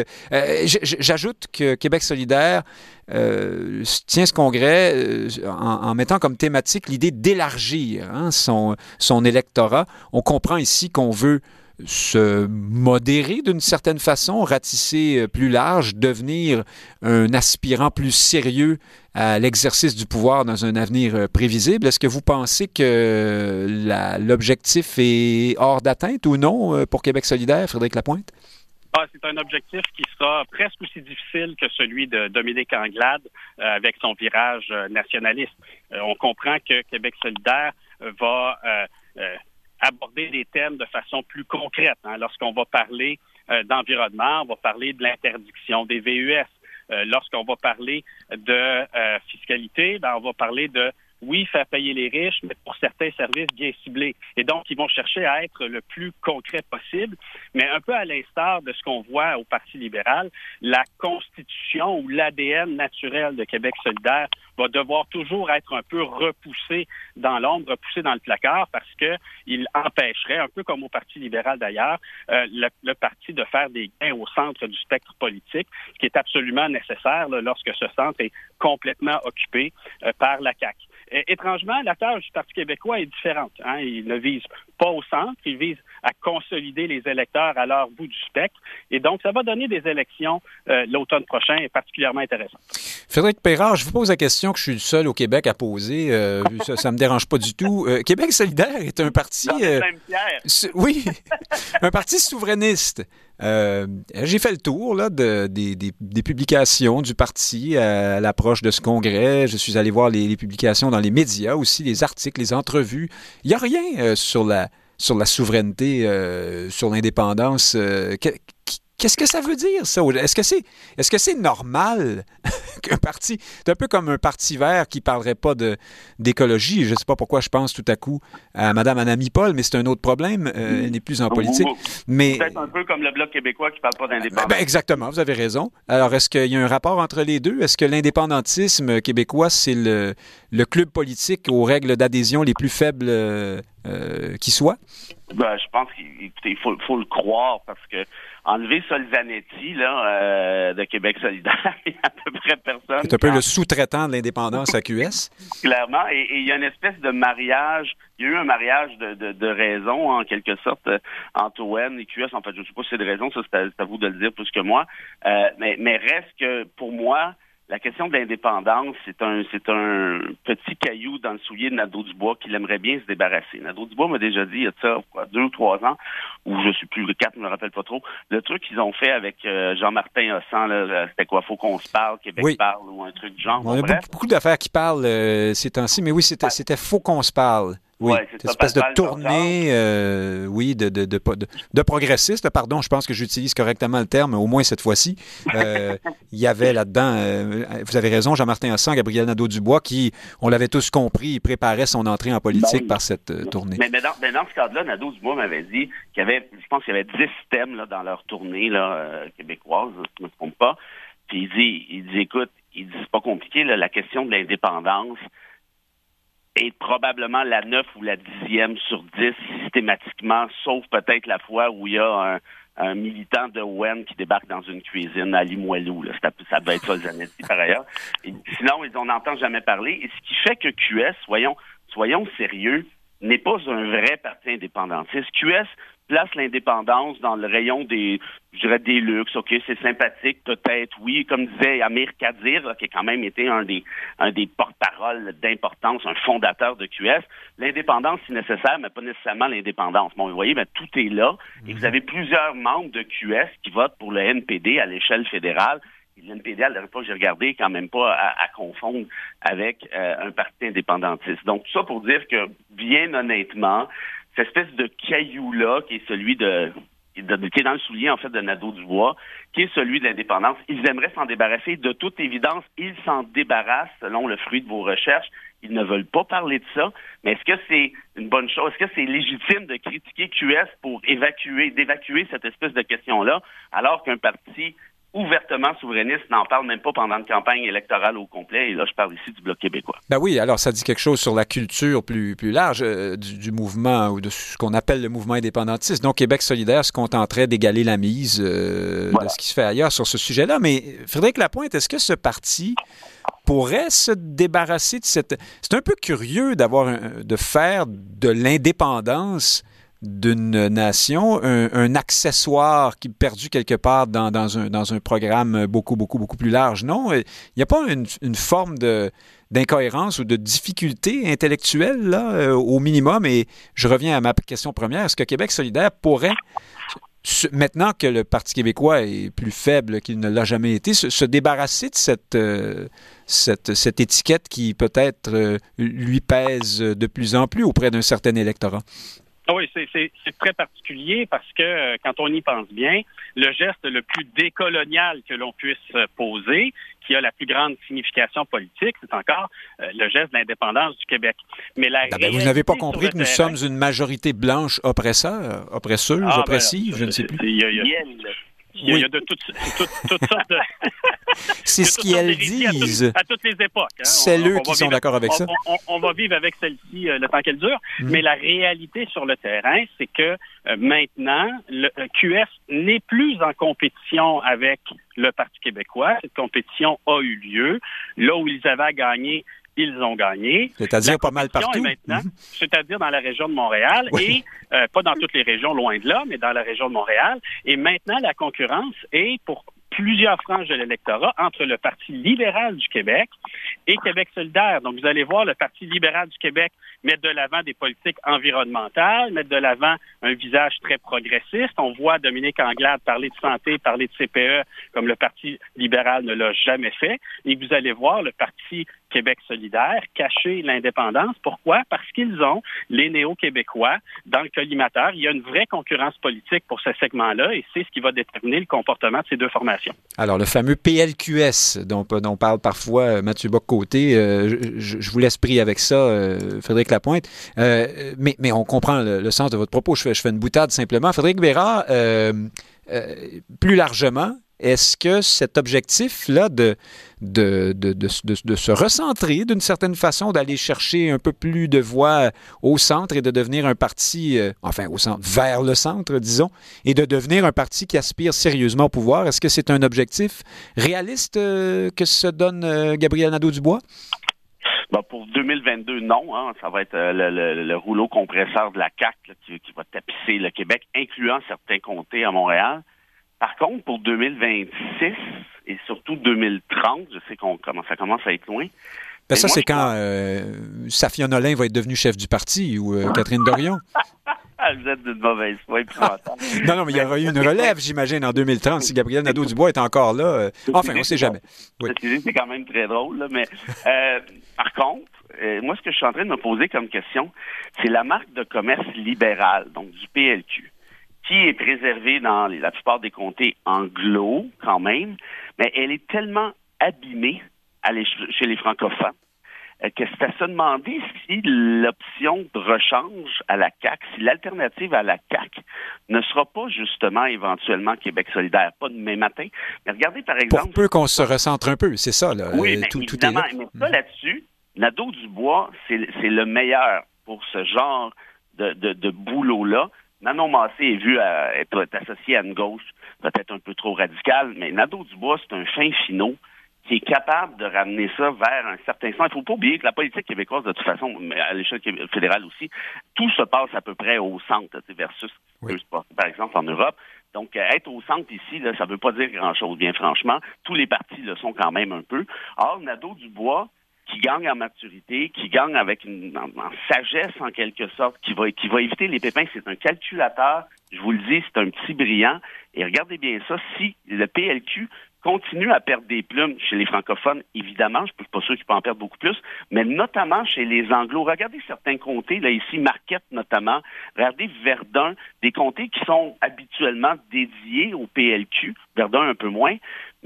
J'ajoute que Québec solidaire tient ce congrès en, mettant comme thématique l'idée d'élargir hein, son, son électorat. On comprend ici qu'on veut se modérer d'une certaine façon, ratisser euh, plus large, devenir un aspirant plus sérieux à l'exercice du pouvoir dans un avenir euh, prévisible? Est-ce que vous pensez que l'objectif est hors d'atteinte ou non euh, pour Québec solidaire, Frédéric Lapointe? Ah, c'est un objectif qui sera presque aussi difficile que celui de Dominique Anglade avec son virage nationaliste. on comprend que Québec solidaire va aborder des thèmes de façon plus concrète. Hein. Lorsqu'on va parler euh, d'environnement, on va parler de l'interdiction des VUS. Euh, lorsqu'on va parler de euh, fiscalité, ben, on va parler de oui, faire payer les riches, mais pour certains services bien ciblés. Et donc, ils vont chercher à être le plus concret possible, mais un peu à l'instar de ce qu'on voit au Parti libéral, la constitution ou l'ADN naturel de Québec solidaire va devoir toujours être un peu repoussé dans l'ombre, repoussé dans le placard, parce que il empêcherait, un peu comme au Parti libéral d'ailleurs, euh, le, parti de faire des gains au centre du spectre politique, ce qui est absolument nécessaire lorsque ce centre est complètement occupé euh, par la CAQ. Étrangement, la tâche du Parti québécois est différente. Hein. Il ne vise pas au centre, il vise à consolider les électeurs à leur bout du spectre. Et donc, ça va donner des élections euh, l'automne prochain particulièrement intéressantes. Frédéric Perrard, je vous pose la question que je suis le seul au Québec à poser. Euh, ça ne me dérange pas du tout. Euh, Québec solidaire est un parti... oui, *laughs* un parti souverainiste. J'ai fait le tour là, de, des, publications du parti à, l'approche de ce congrès. Je suis allé voir les, les, publications dans les médias aussi, les articles, les entrevues. Il n'y a rien sur la sur la souveraineté, euh, sur l'indépendance. Euh, qu'est-ce que ça veut dire, ça? Est-ce que c'est est -ce c'est normal *laughs* qu'un parti. C'est un peu comme un parti vert qui ne parlerait pas d'écologie. Je ne sais pas pourquoi je pense tout à coup à Mme Anami Paul, mais c'est un autre problème. Euh, elle n'est plus en politique. Mais... Peut-être un peu comme le Bloc québécois qui ne parle pas d'indépendance. Ben, exactement, vous avez raison. Alors, est-ce qu'il y a un rapport entre les deux? Est-ce que l'indépendantisme québécois, c'est le, le club politique aux règles d'adhésion les plus faibles euh, qui soit? Ben, je pense qu'il faut, faut, le croire parce que enlever Solzanetti là, euh, de Québec solidaire, *laughs* il y a à peu près personne. C'est un peu le sous-traitant de l'indépendance à QS. *laughs* Clairement, et, il y a une espèce de mariage, il y a eu un mariage de, de, de raison, en quelque sorte, euh, entre ON et QS. En fait, je ne sais pas si c'est de raison, ça c'est à, vous de le dire plus que moi. Euh, mais, mais reste que, pour moi, la question de l'indépendance, c'est un, c'est un petit caillou dans le soulier de Nadeau Dubois qu'il aimerait bien se débarrasser. Nadeau Dubois m'a déjà dit, il y a ça, quoi, deux ou trois ans, ou je suis plus, le quatre, je me rappelle pas trop, le truc qu'ils ont fait avec euh, Jean-Martin Hossan, là, c'était quoi, faut qu'on se parle, Québec parle, ou un truc du genre. On a beaucoup, d'affaires qui parlent euh, ces temps-ci, mais oui, c'était, c'était faut qu'on se parle. Oui, cette espèce de tournée, euh, oui, de, de, de, de, progressiste, pardon, je pense que j'utilise correctement le terme, au moins cette fois-ci. Euh, *laughs* il y avait là-dedans, euh, vous avez raison, Jean-Martin Hassan, Gabriel Nadeau-Dubois, qui, on l'avait tous compris, il préparait son entrée en politique ben par cette tournée. Mais, dans, ce cadre-là, Nadeau-Dubois m'avait dit qu'il y avait, je pense qu'il y avait dix thèmes là, dans leur tournée là, québécoise, je ne me trompe pas. Puis il dit, il dit, écoute, il dit, c'est pas compliqué, là, la question de l'indépendance, est probablement la neuf ou la dixième sur dix systématiquement, sauf peut-être la fois où il y a un, militant de Wen qui débarque dans une cuisine à Limoilou. Ça, ça doit être ça, Zanetti, par ailleurs. sinon, on n'entend jamais parler. Et ce qui fait que QS, voyons, soyons sérieux, n'est pas un vrai parti indépendantiste. QS place l'indépendance dans le rayon des, je dirais, des luxes. OK, c'est sympathique, peut-être, oui. Comme disait Amir Kadir, qui a quand même été un des, un des porte-paroles d'importance, un fondateur de QS, l'indépendance, c'est nécessaire, mais pas nécessairement l'indépendance. Bon, vous voyez, mais tout est là. Et vous mhm. avez plusieurs membres de QS qui votent pour le NPD à l'échelle fédérale. Le NPD, à l'époque, j'ai regardé, quand même pas à, confondre avec euh, un parti indépendantiste. Donc, tout ça pour dire que, bien honnêtement, cette espèce de caillou-là, qui est celui de, qui est dans le soulier, en fait, de Nadeau-Dubois, qui est celui de l'indépendance. Ils aimeraient s'en débarrasser. De toute évidence, ils s'en débarrassent selon le fruit de vos recherches. Ils ne veulent pas parler de ça. Mais est-ce que c'est une bonne chose? Est-ce que c'est légitime de critiquer QS pour évacuer, d'évacuer cette espèce de question-là, alors qu'un parti ouvertement souverainiste n'en parle même pas pendant une campagne électorale au complet. Et là, je parle ici du Bloc québécois. Ben oui, alors ça dit quelque chose sur la culture plus, plus large euh, du, mouvement ou de ce qu'on appelle le mouvement indépendantiste. Donc, Québec solidaire se contenterait d'égaler la mise euh, de ce qui se fait ailleurs sur ce sujet-là. Mais Frédéric Lapointe, est-ce que ce parti pourrait se débarrasser de cette... C'est un peu curieux d'avoir de faire de l'indépendance d'une nation, un, accessoire qui est perdu quelque part dans, un, dans un programme beaucoup, beaucoup, beaucoup plus large. Non, il n'y a pas une, forme de d'incohérence ou de difficulté intellectuelle là, euh, au minimum. Et je reviens à ma question première. Est-ce que Québec solidaire pourrait, maintenant que le Parti québécois est plus faible qu'il ne l'a jamais été, se, débarrasser de cette, euh, cette, cette, étiquette qui peut-être euh, lui pèse de plus en plus auprès d'un certain électorat? Ah oui, c'est très particulier parce que euh, quand on y pense bien, le geste le plus décolonial que l'on puisse poser, qui a la plus grande signification politique, c'est encore euh, le geste de l'indépendance du Québec. Mais la ah ben, vous n'avez pas compris que nous sommes une majorité blanche oppresseur, oppresseuse, ah, ben, oppressive, je ne sais plus. Il y a, de toutes, sortes de. *laughs* C'est ce qu'elles disent. À, toutes les époques. Hein. C'est eux qui sont d'accord avec ça. On, va vivre avec celle-ci euh, le temps qu'elle dure. Mm. Mais la réalité sur le terrain, c'est que euh, maintenant, le euh, QS n'est plus en compétition avec le Parti québécois. Cette compétition a eu lieu. Là où ils avaient gagné ils ont gagné. C'est-à-dire pas mal partout. Mhm. c'est-à-dire dans la région de Montréal et euh, pas dans toutes les régions, loin de là, mais dans la région de Montréal. Et maintenant, la concurrence est pour plusieurs franges de l'électorat entre le Parti libéral du Québec et Québec solidaire. Donc, vous allez voir le Parti libéral du Québec mettre de l'avant des politiques environnementales, mettre de l'avant un visage très progressiste. On voit Dominique Anglade parler de santé, parler de CPE comme le Parti libéral ne l'a jamais fait. Et vous allez voir le Parti Québec solidaire cacher l'indépendance. Pourquoi? Parce qu'ils ont les néo-québécois dans le collimateur. Il y a une vraie concurrence politique pour ce segment-là et c'est ce qui va déterminer le comportement de ces deux formations. Alors, le fameux PLQS dont, dont parle parfois euh, Mathieu Bock-Côté, euh, je, vous laisse pris avec ça, euh, Frédéric Lapointe. mais, mais on comprend le, sens de votre propos. Je fais, je fais une boutade simplement. Frédéric Bérard, plus largement, est-ce que cet objectif-là de de, de, de, se recentrer d'une certaine façon, d'aller chercher un peu plus de voix au centre et de devenir un parti, euh, enfin au centre, vers le centre, disons, et de devenir un parti qui aspire sérieusement au pouvoir. Est-ce que c'est un objectif réaliste euh, que se donne euh, Gabriel Nadeau-Dubois? Ben, pour 2022, non. Hein. ça va être le, rouleau compresseur de la CAC qui, va tapisser le Québec, incluant certains comtés à Montréal. Par contre, pour 2026 et surtout 2030, je sais qu'on commence, ça commence à être loin. Ben ça, c'est quand euh, Safia Nolin va être devenue chef du parti ou euh, Catherine Dorion. *laughs* Vous êtes d'une mauvaise foi. non, non, mais il y aura eu une *laughs* relève, j'imagine, en 2030, si Gabriel Nadeau-Dubois est encore là. Euh, enfin, on ne sait jamais. C'est quand même très drôle, mais euh, par contre, moi, ce que je suis en train de me poser comme question, c'est la marque de commerce libérale, donc du PLQ qui est préservée dans la plupart des comtés anglo quand même, mais elle est tellement abîmée chez les francophones euh, que c'est à se demander si l'option de rechange à la CAC, si l'alternative à la CAC ne sera pas justement éventuellement Québec solidaire, pas demain matin. Mais regardez par exemple... Pour peu qu'on se recentre un peu, c'est ça. Là. Oui, mais tout, évidemment, est là. mais ça là-dessus, Nadeau-Dubois, c'est le meilleur pour ce genre de, de, de boulot-là. Manon Massé est vu à, être associé à une gauche peut-être un peu trop radicale, mais Nadeau Dubois, c'est un fin finot qui est capable de ramener ça vers un certain sens. Il ne faut pas oublier que la politique québécoise, de toute façon, mais à l'échelle fédérale aussi, tout se passe à peu près au centre versus par exemple en Europe. Donc, euh, être au centre ici, là, ça ne veut pas dire grand-chose, bien franchement. Tous les partis le sont quand même un peu. Or, Nadeau-Dubois, qui gagne en maturité, qui gagne avec une en, sagesse en quelque sorte, qui va qui va éviter les pépins. C'est un calculateur. Je vous le dis, c'est un petit brillant. Et regardez bien ça. Si le PLQ continue à perdre des plumes chez les francophones, évidemment, je ne suis pas sûr qu'il peut en perdre beaucoup plus, mais notamment chez les anglos. Regardez certains comtés, là ici, Marquette notamment, regardez Verdun, des comtés qui sont habituellement dédiés au PLQ, Verdun un peu moins,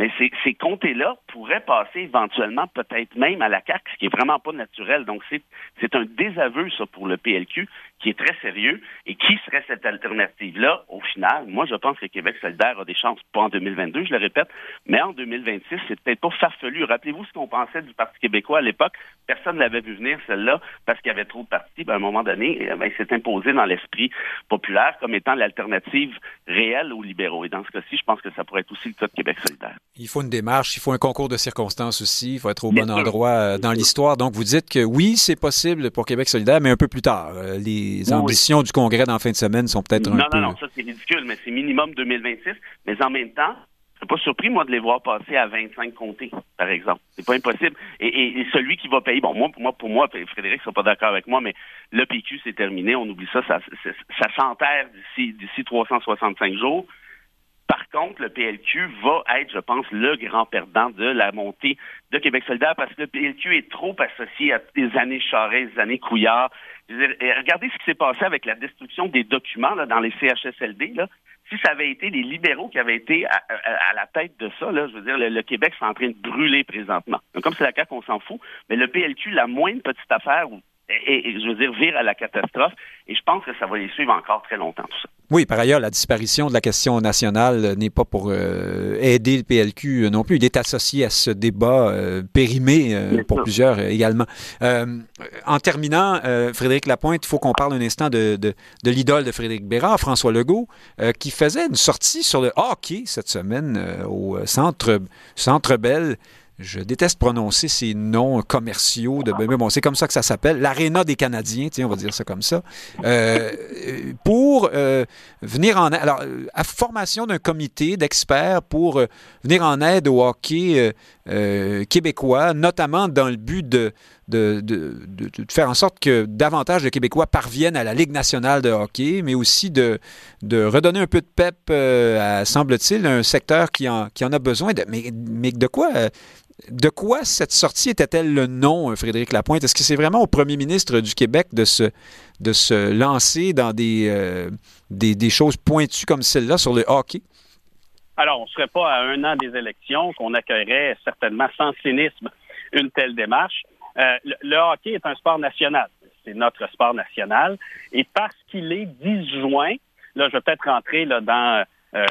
mais ces, ces comtés-là pourraient passer éventuellement peut-être même à la CAQ, ce qui est vraiment pas naturel. Donc c'est un désaveu, ça, pour le PLQ, qui est très sérieux. Et qui serait cette alternative-là, au final? Moi, je pense que Québec solidaire a des chances, pas en 2022, je le répète, mais en 2026, c'est peut-être pas farfelu. Rappelez-vous ce qu'on pensait du Parti québécois à l'époque. Personne ne l'avait vu venir, celle-là, parce qu'il y avait trop de partis. Ben, à un moment donné, eh ben, il s'est imposé dans l'esprit populaire comme étant l'alternative réelle aux libéraux. Et dans ce cas-ci, je pense que ça pourrait être aussi le cas de Québec solidaire. Il faut une démarche, il faut un concours de circonstances aussi, il faut être au bon endroit euh, dans l'histoire. Donc, vous dites que oui, c'est possible pour Québec solidaire, mais un peu plus tard. Euh, les ambitions du Congrès dans la fin de semaine sont peut-être un non, peu... Non, non, ça c'est ridicule, mais c'est minimum 2026. Mais en même temps, je suis pas surpris, moi, de les voir passer à 25 comtés, par exemple. C'est pas impossible. Et, celui qui va payer, bon, moi, pour moi, pour moi Frédéric sera pas d'accord avec moi, mais le PQ, c'est terminé. On oublie ça. Ça, ça s'enterre d'ici, d'ici 365 jours. Par contre, le PLQ va être, je pense, le grand perdant de la montée de Québec solidaire parce que le PLQ est trop associé à des années Charest, des années Couillard. Regardez ce qui s'est passé avec la destruction des documents dans les CHSLD. Là. Si ça avait été les libéraux qui avaient été à, la tête de ça, je veux dire, le, Québec c'est en train de brûler présentement. Donc, comme c'est la cas qu'on s'en fout, mais le PLQ, la moindre petite affaire, et, je veux dire, vire à la catastrophe. Et je pense que ça va les suivre encore très longtemps, tout ça. Oui, par ailleurs, la disparition de la question nationale n'est pas pour euh, aider le PLQ non plus. Il est associé à ce débat euh, périmé euh, pour plusieurs également. en terminant, Frédéric Lapointe, il faut qu'on parle un instant de, de, de l'idole de Frédéric Bérard, François Legault, qui faisait une sortie sur le hockey cette semaine au Centre, centre Bell je déteste prononcer ces noms commerciaux de mais bon c'est comme ça que ça s'appelle l'aréna des Canadiens tiens on va dire ça comme ça euh, pour euh, venir en aide alors à formation d'un comité d'experts pour euh, venir en aide au hockey québécois notamment dans le but de de, de, faire en sorte que davantage de Québécois parviennent à la Ligue nationale de hockey, mais aussi de, de redonner un peu de pep à, semble-t-il, un secteur qui en, qui en a besoin. Mais, mais de quoi de quoi cette sortie était-elle le nom, Frédéric Lapointe? Est-ce que c'est vraiment au premier ministre du Québec de se, de se lancer dans des, euh, choses pointues comme celle-là sur le hockey? Alors, on ne serait pas à un an des élections qu'on accueillerait certainement sans cynisme une telle démarche. Euh, le, hockey est un sport national. C'est notre sport national. Et parce qu'il est disjoint, là, je vais peut-être rentrer là, dans euh,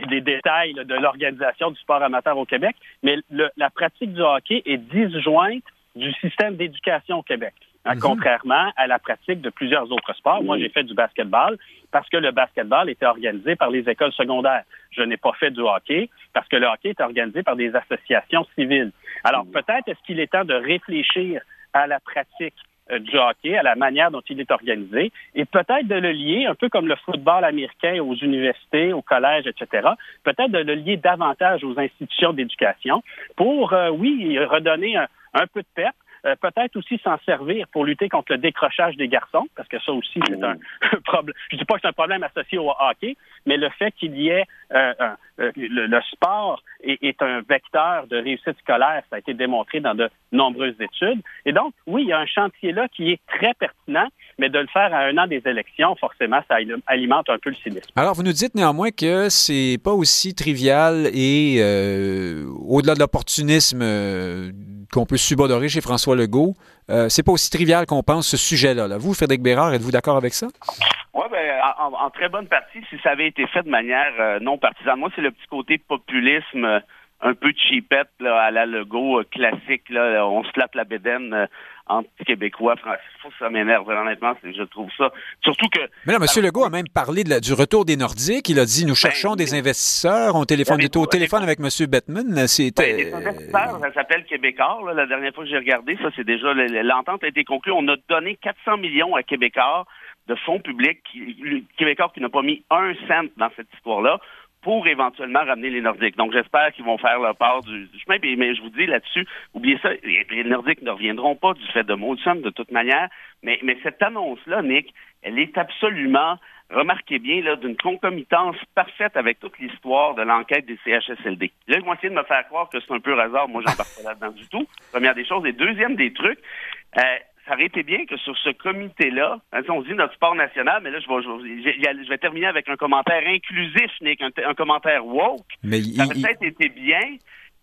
des, détails de l'organisation du sport amateur au Québec, mais la pratique du hockey est disjointe du système d'éducation au Québec. Hein, mhm. Contrairement à la pratique de plusieurs autres sports. Moi, j'ai fait du basketball parce que le basketball était organisé par les écoles secondaires. Je n'ai pas fait du hockey parce que le hockey est organisé par des associations civiles. Alors, peut-être est-ce qu'il est temps de réfléchir à la pratique du hockey, à la manière dont il est organisé, et peut-être de le lier, un peu comme le football américain aux universités, aux collèges, etc., peut-être de le lier davantage aux institutions d'éducation pour, euh, oui, redonner un, un peu de perte, euh, peut-être aussi s'en servir pour lutter contre le décrochage des garçons, parce que ça aussi, c'est un, *laughs* problème. Je dis pas que c'est un problème associé au hockey, mais le fait qu'il y ait euh, euh, le, sport est, un vecteur de réussite scolaire, ça a été démontré dans de nombreuses études. Et donc, oui, il y a un chantier là qui est très pertinent, mais de le faire à un an des élections, forcément, ça alimente un peu le cynisme. Alors, vous nous dites néanmoins que c'est pas aussi trivial et au-delà de l'opportunisme qu'on peut subodorer chez François Legault. Euh, c'est pas aussi trivial qu'on pense ce sujet-là. Là. Vous, Frédéric Bérard, êtes-vous d'accord avec ça? Oui, ben, en, très bonne partie, si ça avait été fait de manière euh, non partisane. Moi, c'est le petit côté populisme un peu cheapette là, à la logo classique. Là, on se la bédaine anti-québécois, ça m'énerve, honnêtement, je trouve ça. Surtout que. Mais là, M. Legault a même parlé de du retour des Nordiques. Il a dit nous ben cherchons des investisseurs. On téléphone, était au téléphone avec M. Bettman. C'était. Ben, des investisseurs, ça s'appelle Québécois. la dernière fois que j'ai regardé, ça, c'est déjà. L'entente a été conclue. On a donné 400 millions à Québécois de fonds publics. Québécois qui n'a pas mis un cent dans cette histoire-là pour éventuellement ramener les Nordiques. Donc, j'espère qu'ils vont faire leur part du, chemin. Mais, je vous dis là-dessus, oubliez ça, les Nordiques ne reviendront pas du fait de Molson de toute manière. Mais, mais cette annonce-là, Nick, elle est absolument, remarquez bien, là, d'une concomitance parfaite avec toute l'histoire de l'enquête des CHSLD. Là, ils vont essayer de me faire croire que c'est un peu hasard. Moi, j'en parle pas là-dedans du tout. Première des choses. Et deuxième des trucs, euh, ça aurait été bien que sur ce comité-là, hein, on dit notre sport national, mais là, je vais, je vais, terminer avec un commentaire inclusif, Nick, un, commentaire woke. Mais ça aurait peut-être été bien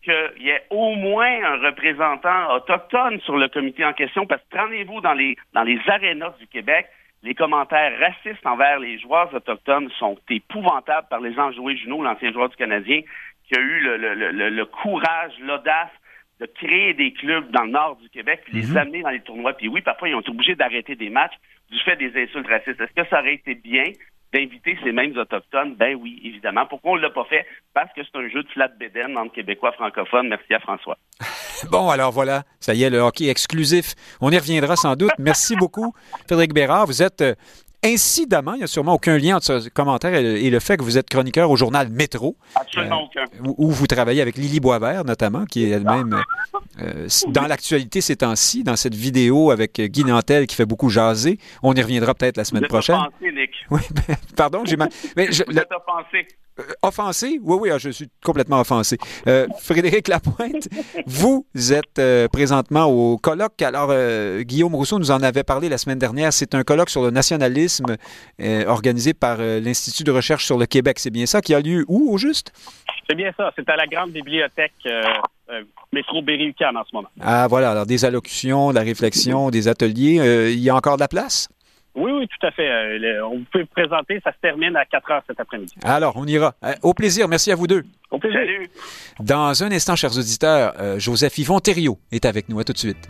qu'il y ait au moins un représentant autochtone sur le comité en question, parce que prenez-vous dans les, dans les arénas du Québec, les commentaires racistes envers les joueurs autochtones sont épouvantables par les enjoués Junot, l'ancien joueur du Canadien, qui a eu le, le, le courage, l'audace de créer des clubs dans le nord du Québec, puis les mhm. amener dans les tournois. Puis oui, parfois, ils ont été obligés d'arrêter des matchs du fait des insultes racistes. Est-ce que ça aurait été bien d'inviter ces mêmes autochtones? Ben oui, évidemment. Pourquoi on ne l'a pas fait? Parce que c'est un jeu de flat bédaine entre Québécois francophones. Merci à François. *laughs* Bon, alors voilà, ça y est, le hockey exclusif. On y reviendra sans doute. Merci beaucoup, Frédéric Bérard. Vous êtes euh, Incidemment, il n'y a sûrement aucun lien entre ce commentaire et le, fait que vous êtes chroniqueur au journal Métro. Absolument aucun. Où, vous travaillez avec Lily Boisvert, notamment, qui est elle-même euh, dans l'actualité ces temps-ci, dans cette vidéo avec Guy Nantel qui fait beaucoup jaser. On y reviendra peut-être la semaine prochaine. Offensé, Nick. Oui, ben, pardon, j'ai mal. *laughs* Mais je, vous êtes offensé. Euh, offensé? Oui, oui, ah, je suis complètement offensé. Euh, *laughs* Frédéric Lapointe, vous êtes euh, présentement au colloque. Alors, Guillaume Rousseau nous en avait parlé la semaine dernière. C'est un colloque sur le nationalisme organisé par l'Institut de recherche sur le Québec. C'est bien ça qui a lieu où, au juste? C'est bien ça. C'est à la grande bibliothèque métro berry en ce moment. Ah, voilà. Alors, des allocutions, de la réflexion, des ateliers. il y a encore de la place? Oui, oui, tout à fait. Euh, on peut présenter, ça se termine à 4 heures cet après-midi. Alors, on ira. Euh, au plaisir. Merci à vous deux. Au plaisir. Dans un instant, chers auditeurs, euh, Joseph Yvon Thériault est avec nous. À tout de suite.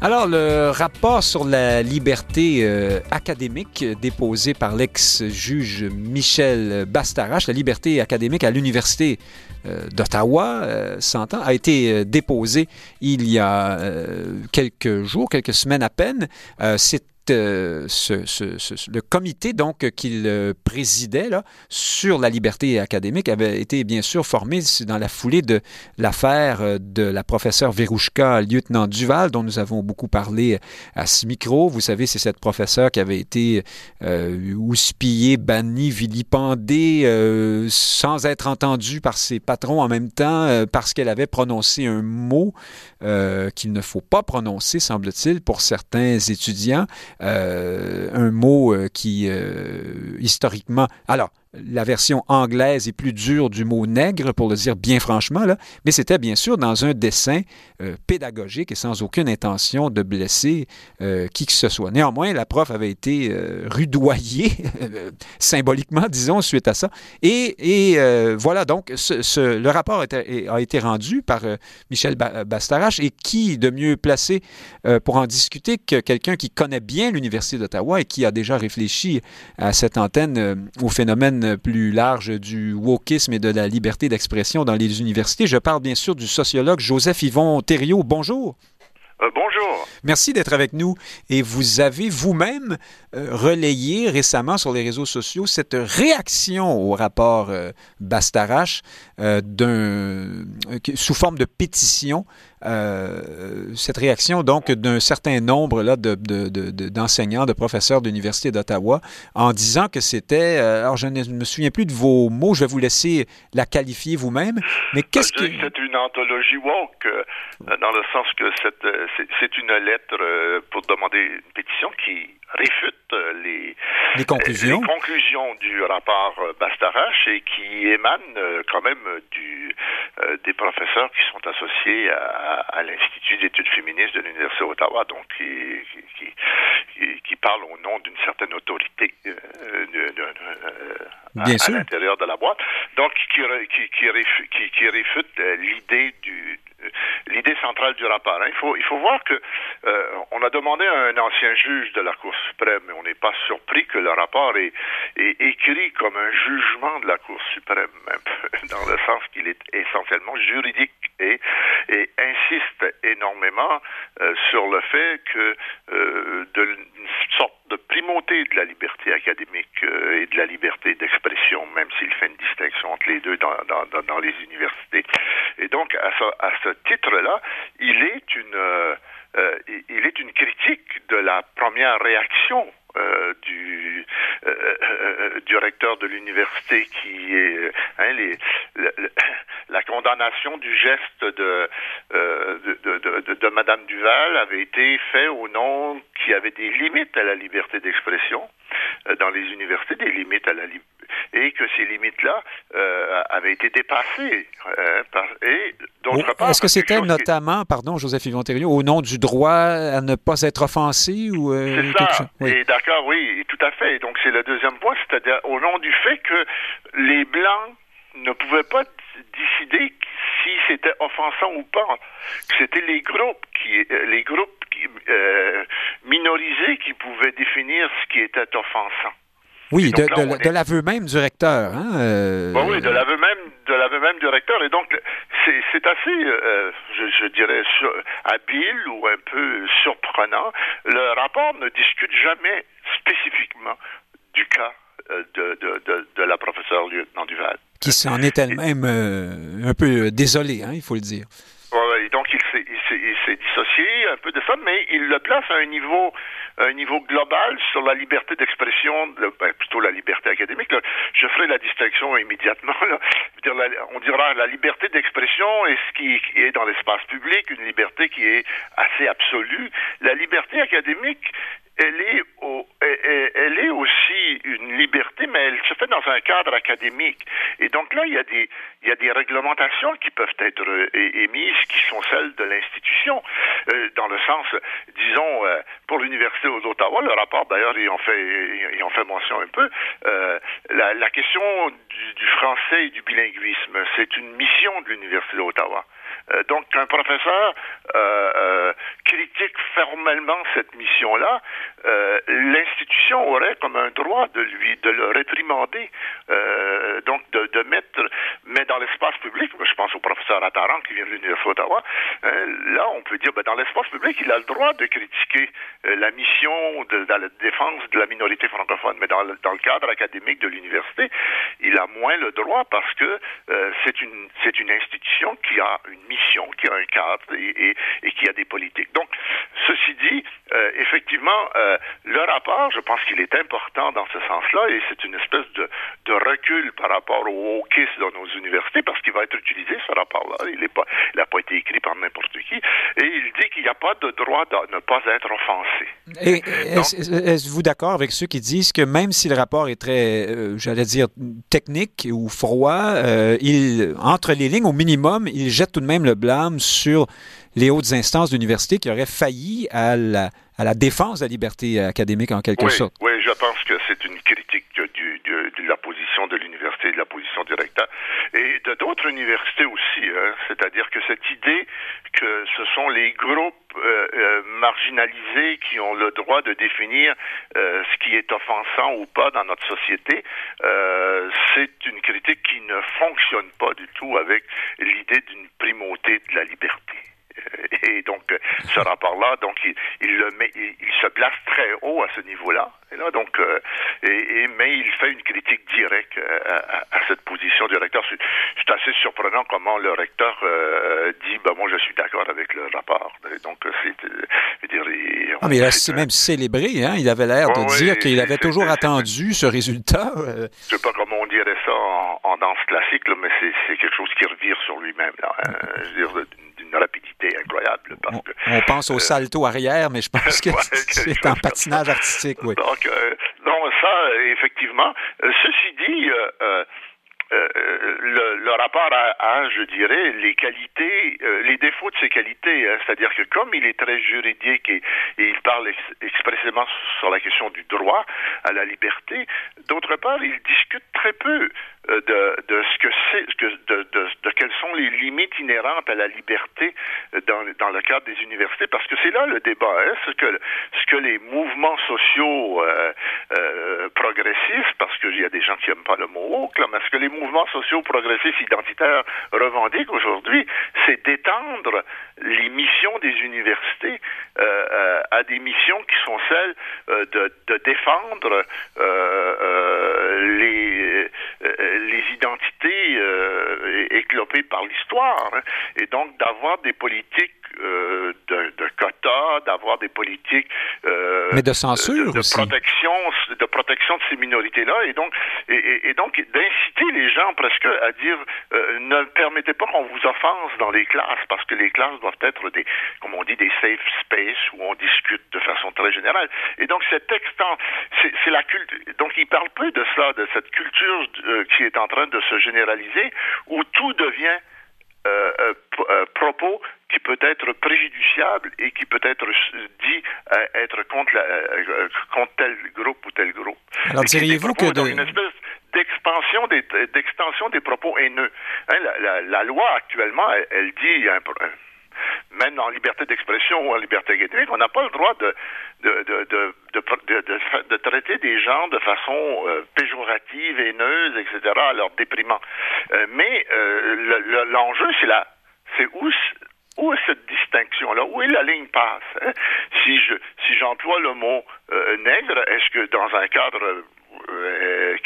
Alors, le rapport sur la liberté euh, académique déposé par l'ex-juge Michel Bastarache, la liberté académique à l'Université euh, d'Ottawa, euh, ans, a été déposé il y a quelques jours, quelques semaines à peine. C'est euh, le comité donc qu'il euh, présidait sur la liberté académique avait été bien sûr formé dans la foulée de l'affaire euh, de la professeure Verouchka, lieutenant Duval, dont nous avons beaucoup parlé à ce micro. Vous savez, c'est cette professeure qui avait été houspillée, bannie, vilipendée, sans être entendue par ses patrons en même temps, parce qu'elle avait prononcé un mot qu'il ne faut pas prononcer, semble-t-il, pour certains étudiants. Euh, un mot euh, qui, euh, historiquement... Alors, la version anglaise est plus dure du mot nègre, pour le dire bien franchement, là, mais c'était bien sûr dans un dessin euh, pédagogique et sans aucune intention de blesser euh, qui que ce soit. Néanmoins, la prof avait été euh, rudoyée, *laughs* symboliquement, disons, suite à ça. Et, voilà, donc, le rapport a été rendu par Michel Bastarache, et qui de mieux placé pour en discuter que quelqu'un qui connaît bien l'Université d'Ottawa et qui a déjà réfléchi à cette antenne au phénomène plus large du wokisme et de la liberté d'expression dans les universités. Je parle bien sûr du sociologue Joseph Yvon Thériault. Bonjour. Euh, bonjour. Merci d'être avec nous. Et vous avez vous-même euh, relayé récemment sur les réseaux sociaux cette réaction au rapport euh, Bastarache sous forme de pétition. Cette réaction donc d'un certain nombre là, d'enseignants, de, professeurs de l'Université d'Ottawa en disant que c'était, alors je ne me souviens plus de vos mots, je vais vous laisser la qualifier vous-même, mais qu'est-ce que... C'est une anthologie woke, dans le sens que c'est une lettre euh, pour demander une pétition qui réfute euh, les, les, conclusions. les conclusions du rapport euh, Bastarache et qui émanent quand même du, des professeurs qui sont associés à, à l'Institut d'études féministes de l'Université d'Ottawa, donc qui, qui, qui, parlent au nom d'une certaine autorité de, de, à, l'intérieur de la boîte, donc qui, qui, qui, qui réfute l'idée du l'idée centrale du rapport. Hein. Il, faut, il faut voir que euh, on a demandé à un ancien juge de la Cour suprême, et on n'est pas surpris que le rapport est, est, écrit comme un jugement de la Cour suprême, un *laughs* peu, dans le sens qu'il est essentiellement juridique et, et insiste énormément euh, sur le fait que euh, de, sorte de primauté de la liberté académique euh, et de la liberté d'expression, même s'il fait une distinction entre les deux dans, dans, dans les universités. Et donc, à ce, à ce titre-là, il est une euh, euh, il est une critique de la première réaction euh, du, euh, du recteur de l'université qui est hein, les, *coughs* la condamnation du geste de, de, de, de, de, Madame Duval avait été fait au nom qui avait des limites à la liberté d'expression dans les universités, des limites à la liberté et que ces limites-là euh, avaient été dépassées. Euh, par, et d'autre part, est-ce que c'était notamment, pardon, Joseph Yvon au nom du droit à ne pas être offensé ou euh, C'est ça. Oui. d'accord, oui, tout à fait. Donc c'est le deuxième point, c'est-à-dire au nom du fait que les blancs ne pouvaient pas décider si c'était offensant ou pas. C'était les groupes qui, les groupes qui, euh, minorisés qui pouvaient définir ce qui était offensant. Oui, de, de, l'aveu même du recteur. Hein, euh... oui, de l'aveu même, de l'aveu même du recteur. Et donc, c'est assez, euh, je, je, dirais, habile ou un peu surprenant. Le rapport ne discute jamais spécifiquement du cas euh, de, de, de, la professeure lieutenant Duval. Qui s'en est elle-même euh, un peu désolée, hein, il faut le dire. Il s'est dissocié un peu de ça, mais il le place à un niveau un niveau global sur la liberté d'expression, ben, plutôt la liberté académique. Je ferai la distinction immédiatement. on dira la liberté d'expression est ce qui est dans l'espace public, une liberté qui est assez absolue. La liberté académique elle est, au, elle est aussi une liberté, mais elle se fait dans un cadre académique. Et donc là, il y a des, il y a des réglementations qui peuvent être euh, émises, qui sont celles de l'institution, euh, dans le sens, disons, euh, pour l'université d'Ottawa, le rapport d'ailleurs, ils ont fait, ils ont fait mention un peu, la, la, question du, du français et du bilinguisme, c'est une mission de l'université d'Ottawa. Euh, donc, un professeur euh, euh, critique formellement cette mission-là, l'institution aurait comme un droit de lui de le réprimander, donc de, de, mettre, mais dans l'espace public, je pense au professeur Attaran qui vient de l'Université d'Ottawa, là, on peut dire, ben, dans l'espace public, il a le droit de critiquer la mission de, la défense de la minorité francophone, mais dans le cadre académique de l'université, il a moins le droit parce que c'est une c'est une institution qui a une mission qui a un cadre et, et, qui a des politiques. Donc, ceci dit, euh, effectivement, euh, le rapport, je pense qu'il est important dans ce sens-là et c'est une espèce de, de, recul par rapport au wokisme dans nos universités parce qu'il va être utilisé, ce rapport-là. Il n'a pas, pas été écrit par n'importe qui et il dit qu'il n'y a pas de droit de ne pas être offensé. Et êtes-vous d'accord avec ceux qui disent que même si le rapport est très, euh, j'allais dire, technique ou froid, il, entre les lignes, au minimum, il jette tout de même le blâme sur les hautes instances d'université qui auraient failli à la, à la défense de la liberté académique en quelque sorte. Oui, je pense que c'est une critique de la position de l'université, de la position du recteur, et de d'autres universités aussi. Hein. C'est-à-dire que cette idée que ce sont les groupes euh, euh, marginalisés qui ont le droit de définir euh, ce qui est offensant ou pas dans notre société, c'est une critique qui ne fonctionne pas du tout avec l'idée d'une primauté de la liberté. *laughs* Et donc, ce rapport-là, donc il, il le met, il, se place très haut à ce niveau-là. Et là, donc, euh, et, mais il fait une critique directe euh, à, cette position du recteur. C'est assez surprenant comment le recteur euh, dit, bah moi je suis d'accord avec le rapport. donc, c'est, dire, ah, mais il a même célébré, hein. Il avait l'air de dire qu'il avait toujours attendu ce résultat. Je sais pas comment on dirait ça en, danse classique, mais c'est, quelque chose qui revire sur lui-même. je veux dire, d'une rapidité incroyable. on, pense au salto arrière, mais je pense *laughs* que c'est un patinage artistique, oui. Donc, euh, non, ça, effectivement. Euh, ceci dit, euh, le, le, rapport a, je dirais, les qualités, les défauts de ses qualités. Hein. C'est-à-dire que comme il est très juridique et, il parle expressément sur la question du droit à la liberté, d'autre part, il discute très peu de, de ce que c'est, de, de, de, quelles sont les limites inhérentes à la liberté dans, dans le cadre des universités, parce que c'est là le débat. Hein, ce que ce que les mouvements sociaux euh, euh, progressistes, parce qu'il y a des gens qui n'aiment pas le mot woke, mais ce que les mouvements sociaux progressistes identitaires revendiquent aujourd'hui, c'est d'étendre les missions des universités euh, euh à des missions qui sont celles euh, de, de défendre les les identités éclopées par l'histoire, hein. et donc d'avoir des politiques euh, de, de quotas, d'avoir des politiques euh, mais de censure de, protection, de protection de ces minorités-là, et donc et, et, donc d'inciter les gens presque à dire euh, ne permettez pas qu'on vous offense dans les classes, parce que les classes doivent être des, comme on dit, des safe space où on discute de façon très générale. Et donc cet extant, c'est la culture. Donc il parle peu de ça, de cette culture euh, qui est en train de se généraliser, où tout devient euh, euh, euh, propos qui peut être préjudiciable et qui peut être dit être contre, la, contre tel groupe ou tel groupe. Alors diriez-vous que de... une espèce d'expansion des d'extension des propos haineux. Hein, la, la, loi actuellement, elle, elle dit un, même en liberté d'expression ou en liberté académique, on n'a pas le droit de, de, de, de, traiter des gens de façon euh, péjorative, haineuse, etc., alors déprimant. Euh, mais euh, l'enjeu, c'est la, c'est où, où est cette distinction-là? Où est la ligne passe? Hein? Si je si j'emploie le mot nègre, est-ce que dans un cadre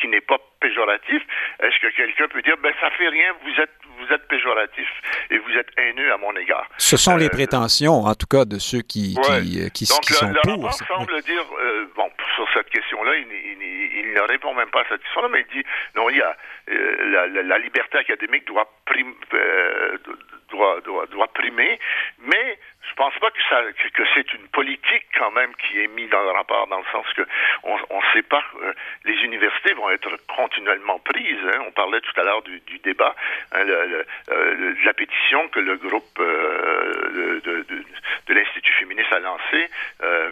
qui n'est pas péjoratif, est-ce que quelqu'un peut dire ben ça fait rien, vous êtes vous êtes péjoratif et vous êtes haineux à mon égard? Ce sont les euh, prétentions, en tout cas, de ceux qui, qui, qui, Donc, qui le, sont le pour. rapport semble dire, euh, bon, sur cette question-là, il, il, il, ne répond même pas à cette question-là, mais il dit, non, il y a, euh, la, la, liberté académique doit, prim, euh, doit, doit, doit primer, mais je pense pas que, ça, que, c'est une politique quand même qui est mise dans le rapport, dans le sens que on ne sait pas, euh, les universités vont être continuellement prises. Hein. On parlait tout à l'heure du, débat, hein, le, euh, la pétition que le groupe euh, de, l'Institut féministe a lancée.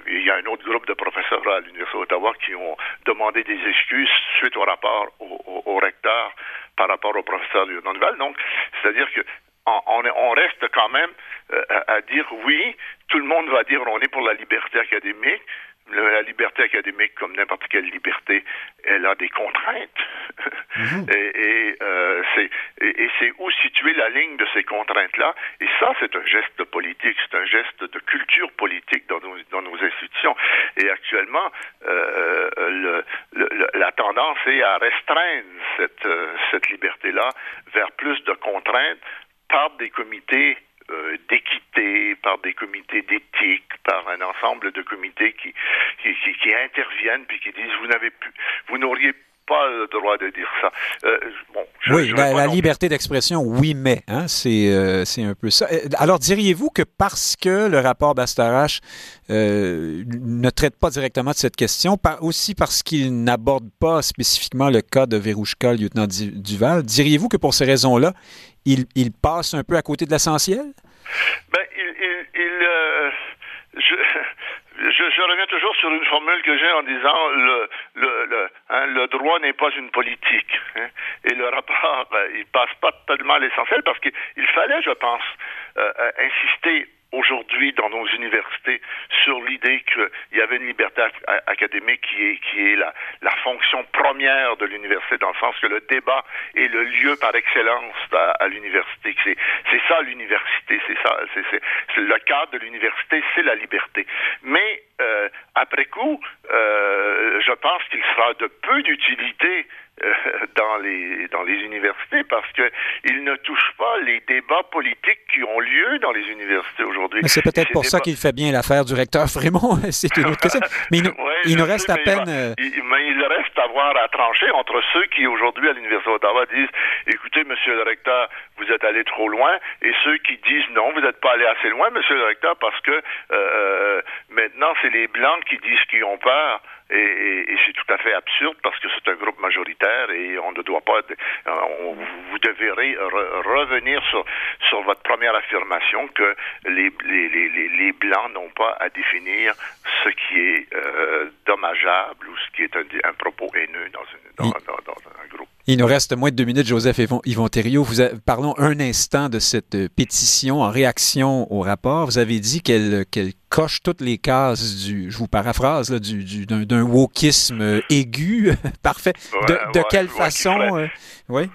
Il y a un autre groupe de professeurs à l'Université d'Ottawa qui ont demandé des excuses suite au rapport au, au, recteur par rapport au professeur du Val. Donc, c'est-à-dire que on, on, reste quand même euh, à, dire oui, tout le monde va dire on est pour la liberté académique. La liberté académique, comme n'importe quelle liberté, elle a des contraintes. Mhm. *laughs* et, euh, c'est et, où situer la ligne de ces contraintes-là. Et ça, c'est un geste politique, c'est un geste de culture politique dans nos, dans nos institutions. Et actuellement, euh, le, le, la tendance est à restreindre cette, cette liberté-là vers plus de contraintes par des comités euh, d'équité, par des comités d'éthique, par un ensemble de comités qui, qui, qui, interviennent puis qui disent vous n'avez vous n'auriez pas le droit de dire ça. Euh, bon, oui, la, liberté d'expression, oui, mais hein, c'est euh, c'est un peu ça. Euh, alors, diriez-vous que parce que le rapport d'Astarache euh, ne traite pas directement de cette question, par, aussi parce qu'il n'aborde pas spécifiquement le cas de Verouchka, lieutenant Duval, diriez-vous que pour ces raisons-là, il, il passe un peu à côté de l'essentiel? Ben, il, il, il je, je, je, reviens toujours sur une formule que j'ai en disant le, le, le, hein, le droit n'est pas une politique. Hein, et le rapport, ben, il passe pas totalement à l'essentiel parce qu'il fallait, je pense, euh, euh, insister aujourd'hui dans nos universités sur l'idée qu'il y avait une liberté académique qui est, qui est la, la fonction première de l'université, dans le sens que le débat est le lieu par excellence à, l'université. C'est, c'est ça l'université, c'est ça, c'est, c'est, le cadre de l'université, c'est la liberté. Mais euh, après coup, euh, je pense qu'il sera de peu d'utilité euh, dans les dans les universités parce que il ne touche pas les débats politiques qui ont lieu dans les universités aujourd'hui. C'est peut-être pour ça qu'il fait bien l'affaire du recteur Frémont. *laughs* C'est une autre question. Mais il, nous *laughs* reste à peine. Il, mais il reste à voir à trancher entre ceux qui aujourd'hui à l'université d'Ottawa disent écoutez, monsieur le recteur, vous êtes allé trop loin, et ceux qui disent non, vous n'êtes pas allé assez loin, monsieur le recteur, parce que euh, maintenant c'est les blancs qui disent qu'ils ont peur. Et, c'est tout à fait absurde parce que c'est un groupe majoritaire et on ne doit pas. Euh, vous devez revenir sur, sur votre première affirmation que les, les, les, les blancs n'ont pas à définir ce qui est euh, dommageable ou ce qui est un, un propos haineux dans, une, dans, dans, dans un groupe. Il nous reste moins de deux minutes, Joseph Yvon Thériault. Vous parlons un instant de cette euh, pétition en réaction au rapport. Vous avez dit qu'elle coche toutes les cases du, je vous paraphrase, du, d'un, wokisme euh, aigu. *laughs* Parfait. de, quelle façon? Euh, oui.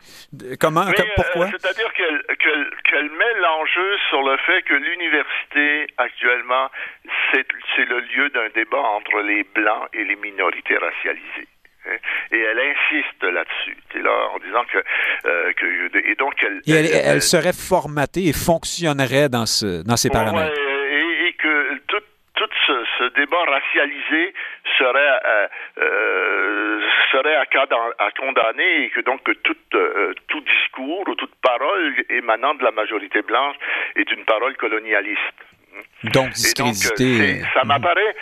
Comment? pourquoi? c'est-à-dire qu'elle, met l'enjeu sur le fait que l'université, actuellement, c'est le lieu d'un débat entre les Blancs et les minorités racialisées. *laughs* Et elle insiste là-dessus, là, en disant que, euh, que et donc elle, elle, serait formatée et fonctionnerait dans ce dans ces paramètres. et, et, que tout, tout ce, ce, débat racialisé serait euh, euh, serait à, à, condamner et que donc que tout euh, tout discours ou toute parole émanant de la majorité blanche est une parole colonialiste. Donc, discrédité. ça m'apparaît,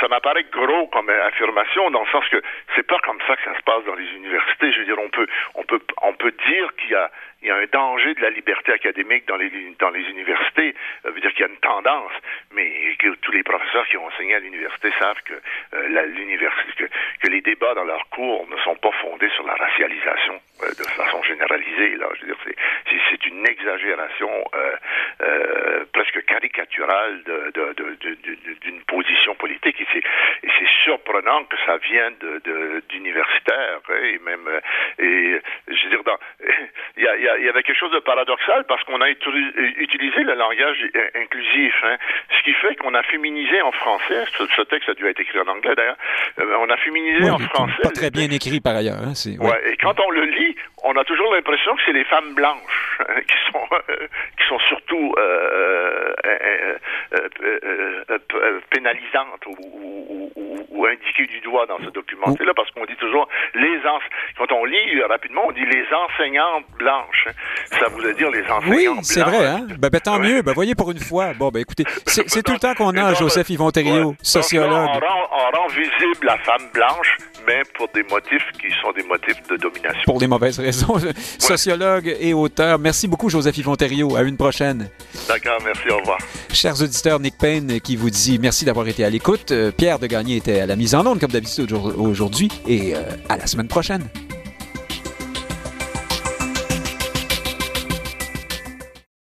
ça m'apparaît gros comme affirmation dans le sens que c'est pas comme ça que ça se passe dans les universités. Je veux dire, on peut, on peut, on peut dire qu'il y a, il y a un danger de la liberté académique dans les, universités. Ça veut dire qu'il y a une tendance, mais que tous les professeurs qui ont enseigné à l'université savent que, euh, que, les débats dans leurs cours ne sont pas fondés sur la racialisation euh, de façon généralisée. Là. C'est, une exagération euh, euh, presque caricaturale d'une position politique. Et c'est, surprenant que ça vienne d'universitaires. Hein, et même, je veux dire, *laughs* il y a il y avait quelque chose de paradoxal parce qu'on a utilisé le langage inclusif, hein, ce qui fait qu'on a féminisé en français, ce, texte a dû être écrit en anglais d'ailleurs, euh, on a féminisé en français. Pas très bien écrit par ailleurs. Hein, ouais. et quand on le lit, on a toujours l'impression que c'est les femmes blanches hein, qui sont euh, qui sont surtout euh, pénalisantes ou, ou, indiquées du doigt dans ce document. C'est là parce qu'on dit toujours les quand on lit rapidement, on dit les enseignantes blanches. Ça voulait dire les enseignants Oui, c'est vrai. Hein? Ben, ben tant mieux. Ben, voyez pour une fois. Bon, ben écoutez, *laughs* c'est tout le temps qu'on a, Joseph Yvon Thériault, sociologue. on, rend, visible la femme blanche, mais pour des motifs qui sont des motifs de domination. Pour des mauvaises raisons. *laughs* Sociologue et auteur. Merci beaucoup, Joseph Yvon Thériault. À une prochaine. D'accord, merci. Au revoir. Chers auditeurs, Nick Payne qui vous dit merci d'avoir été à l'écoute. Euh, Pierre de Gagné était à la mise en onde, comme d'habitude aujourd'hui, et euh, à la semaine prochaine.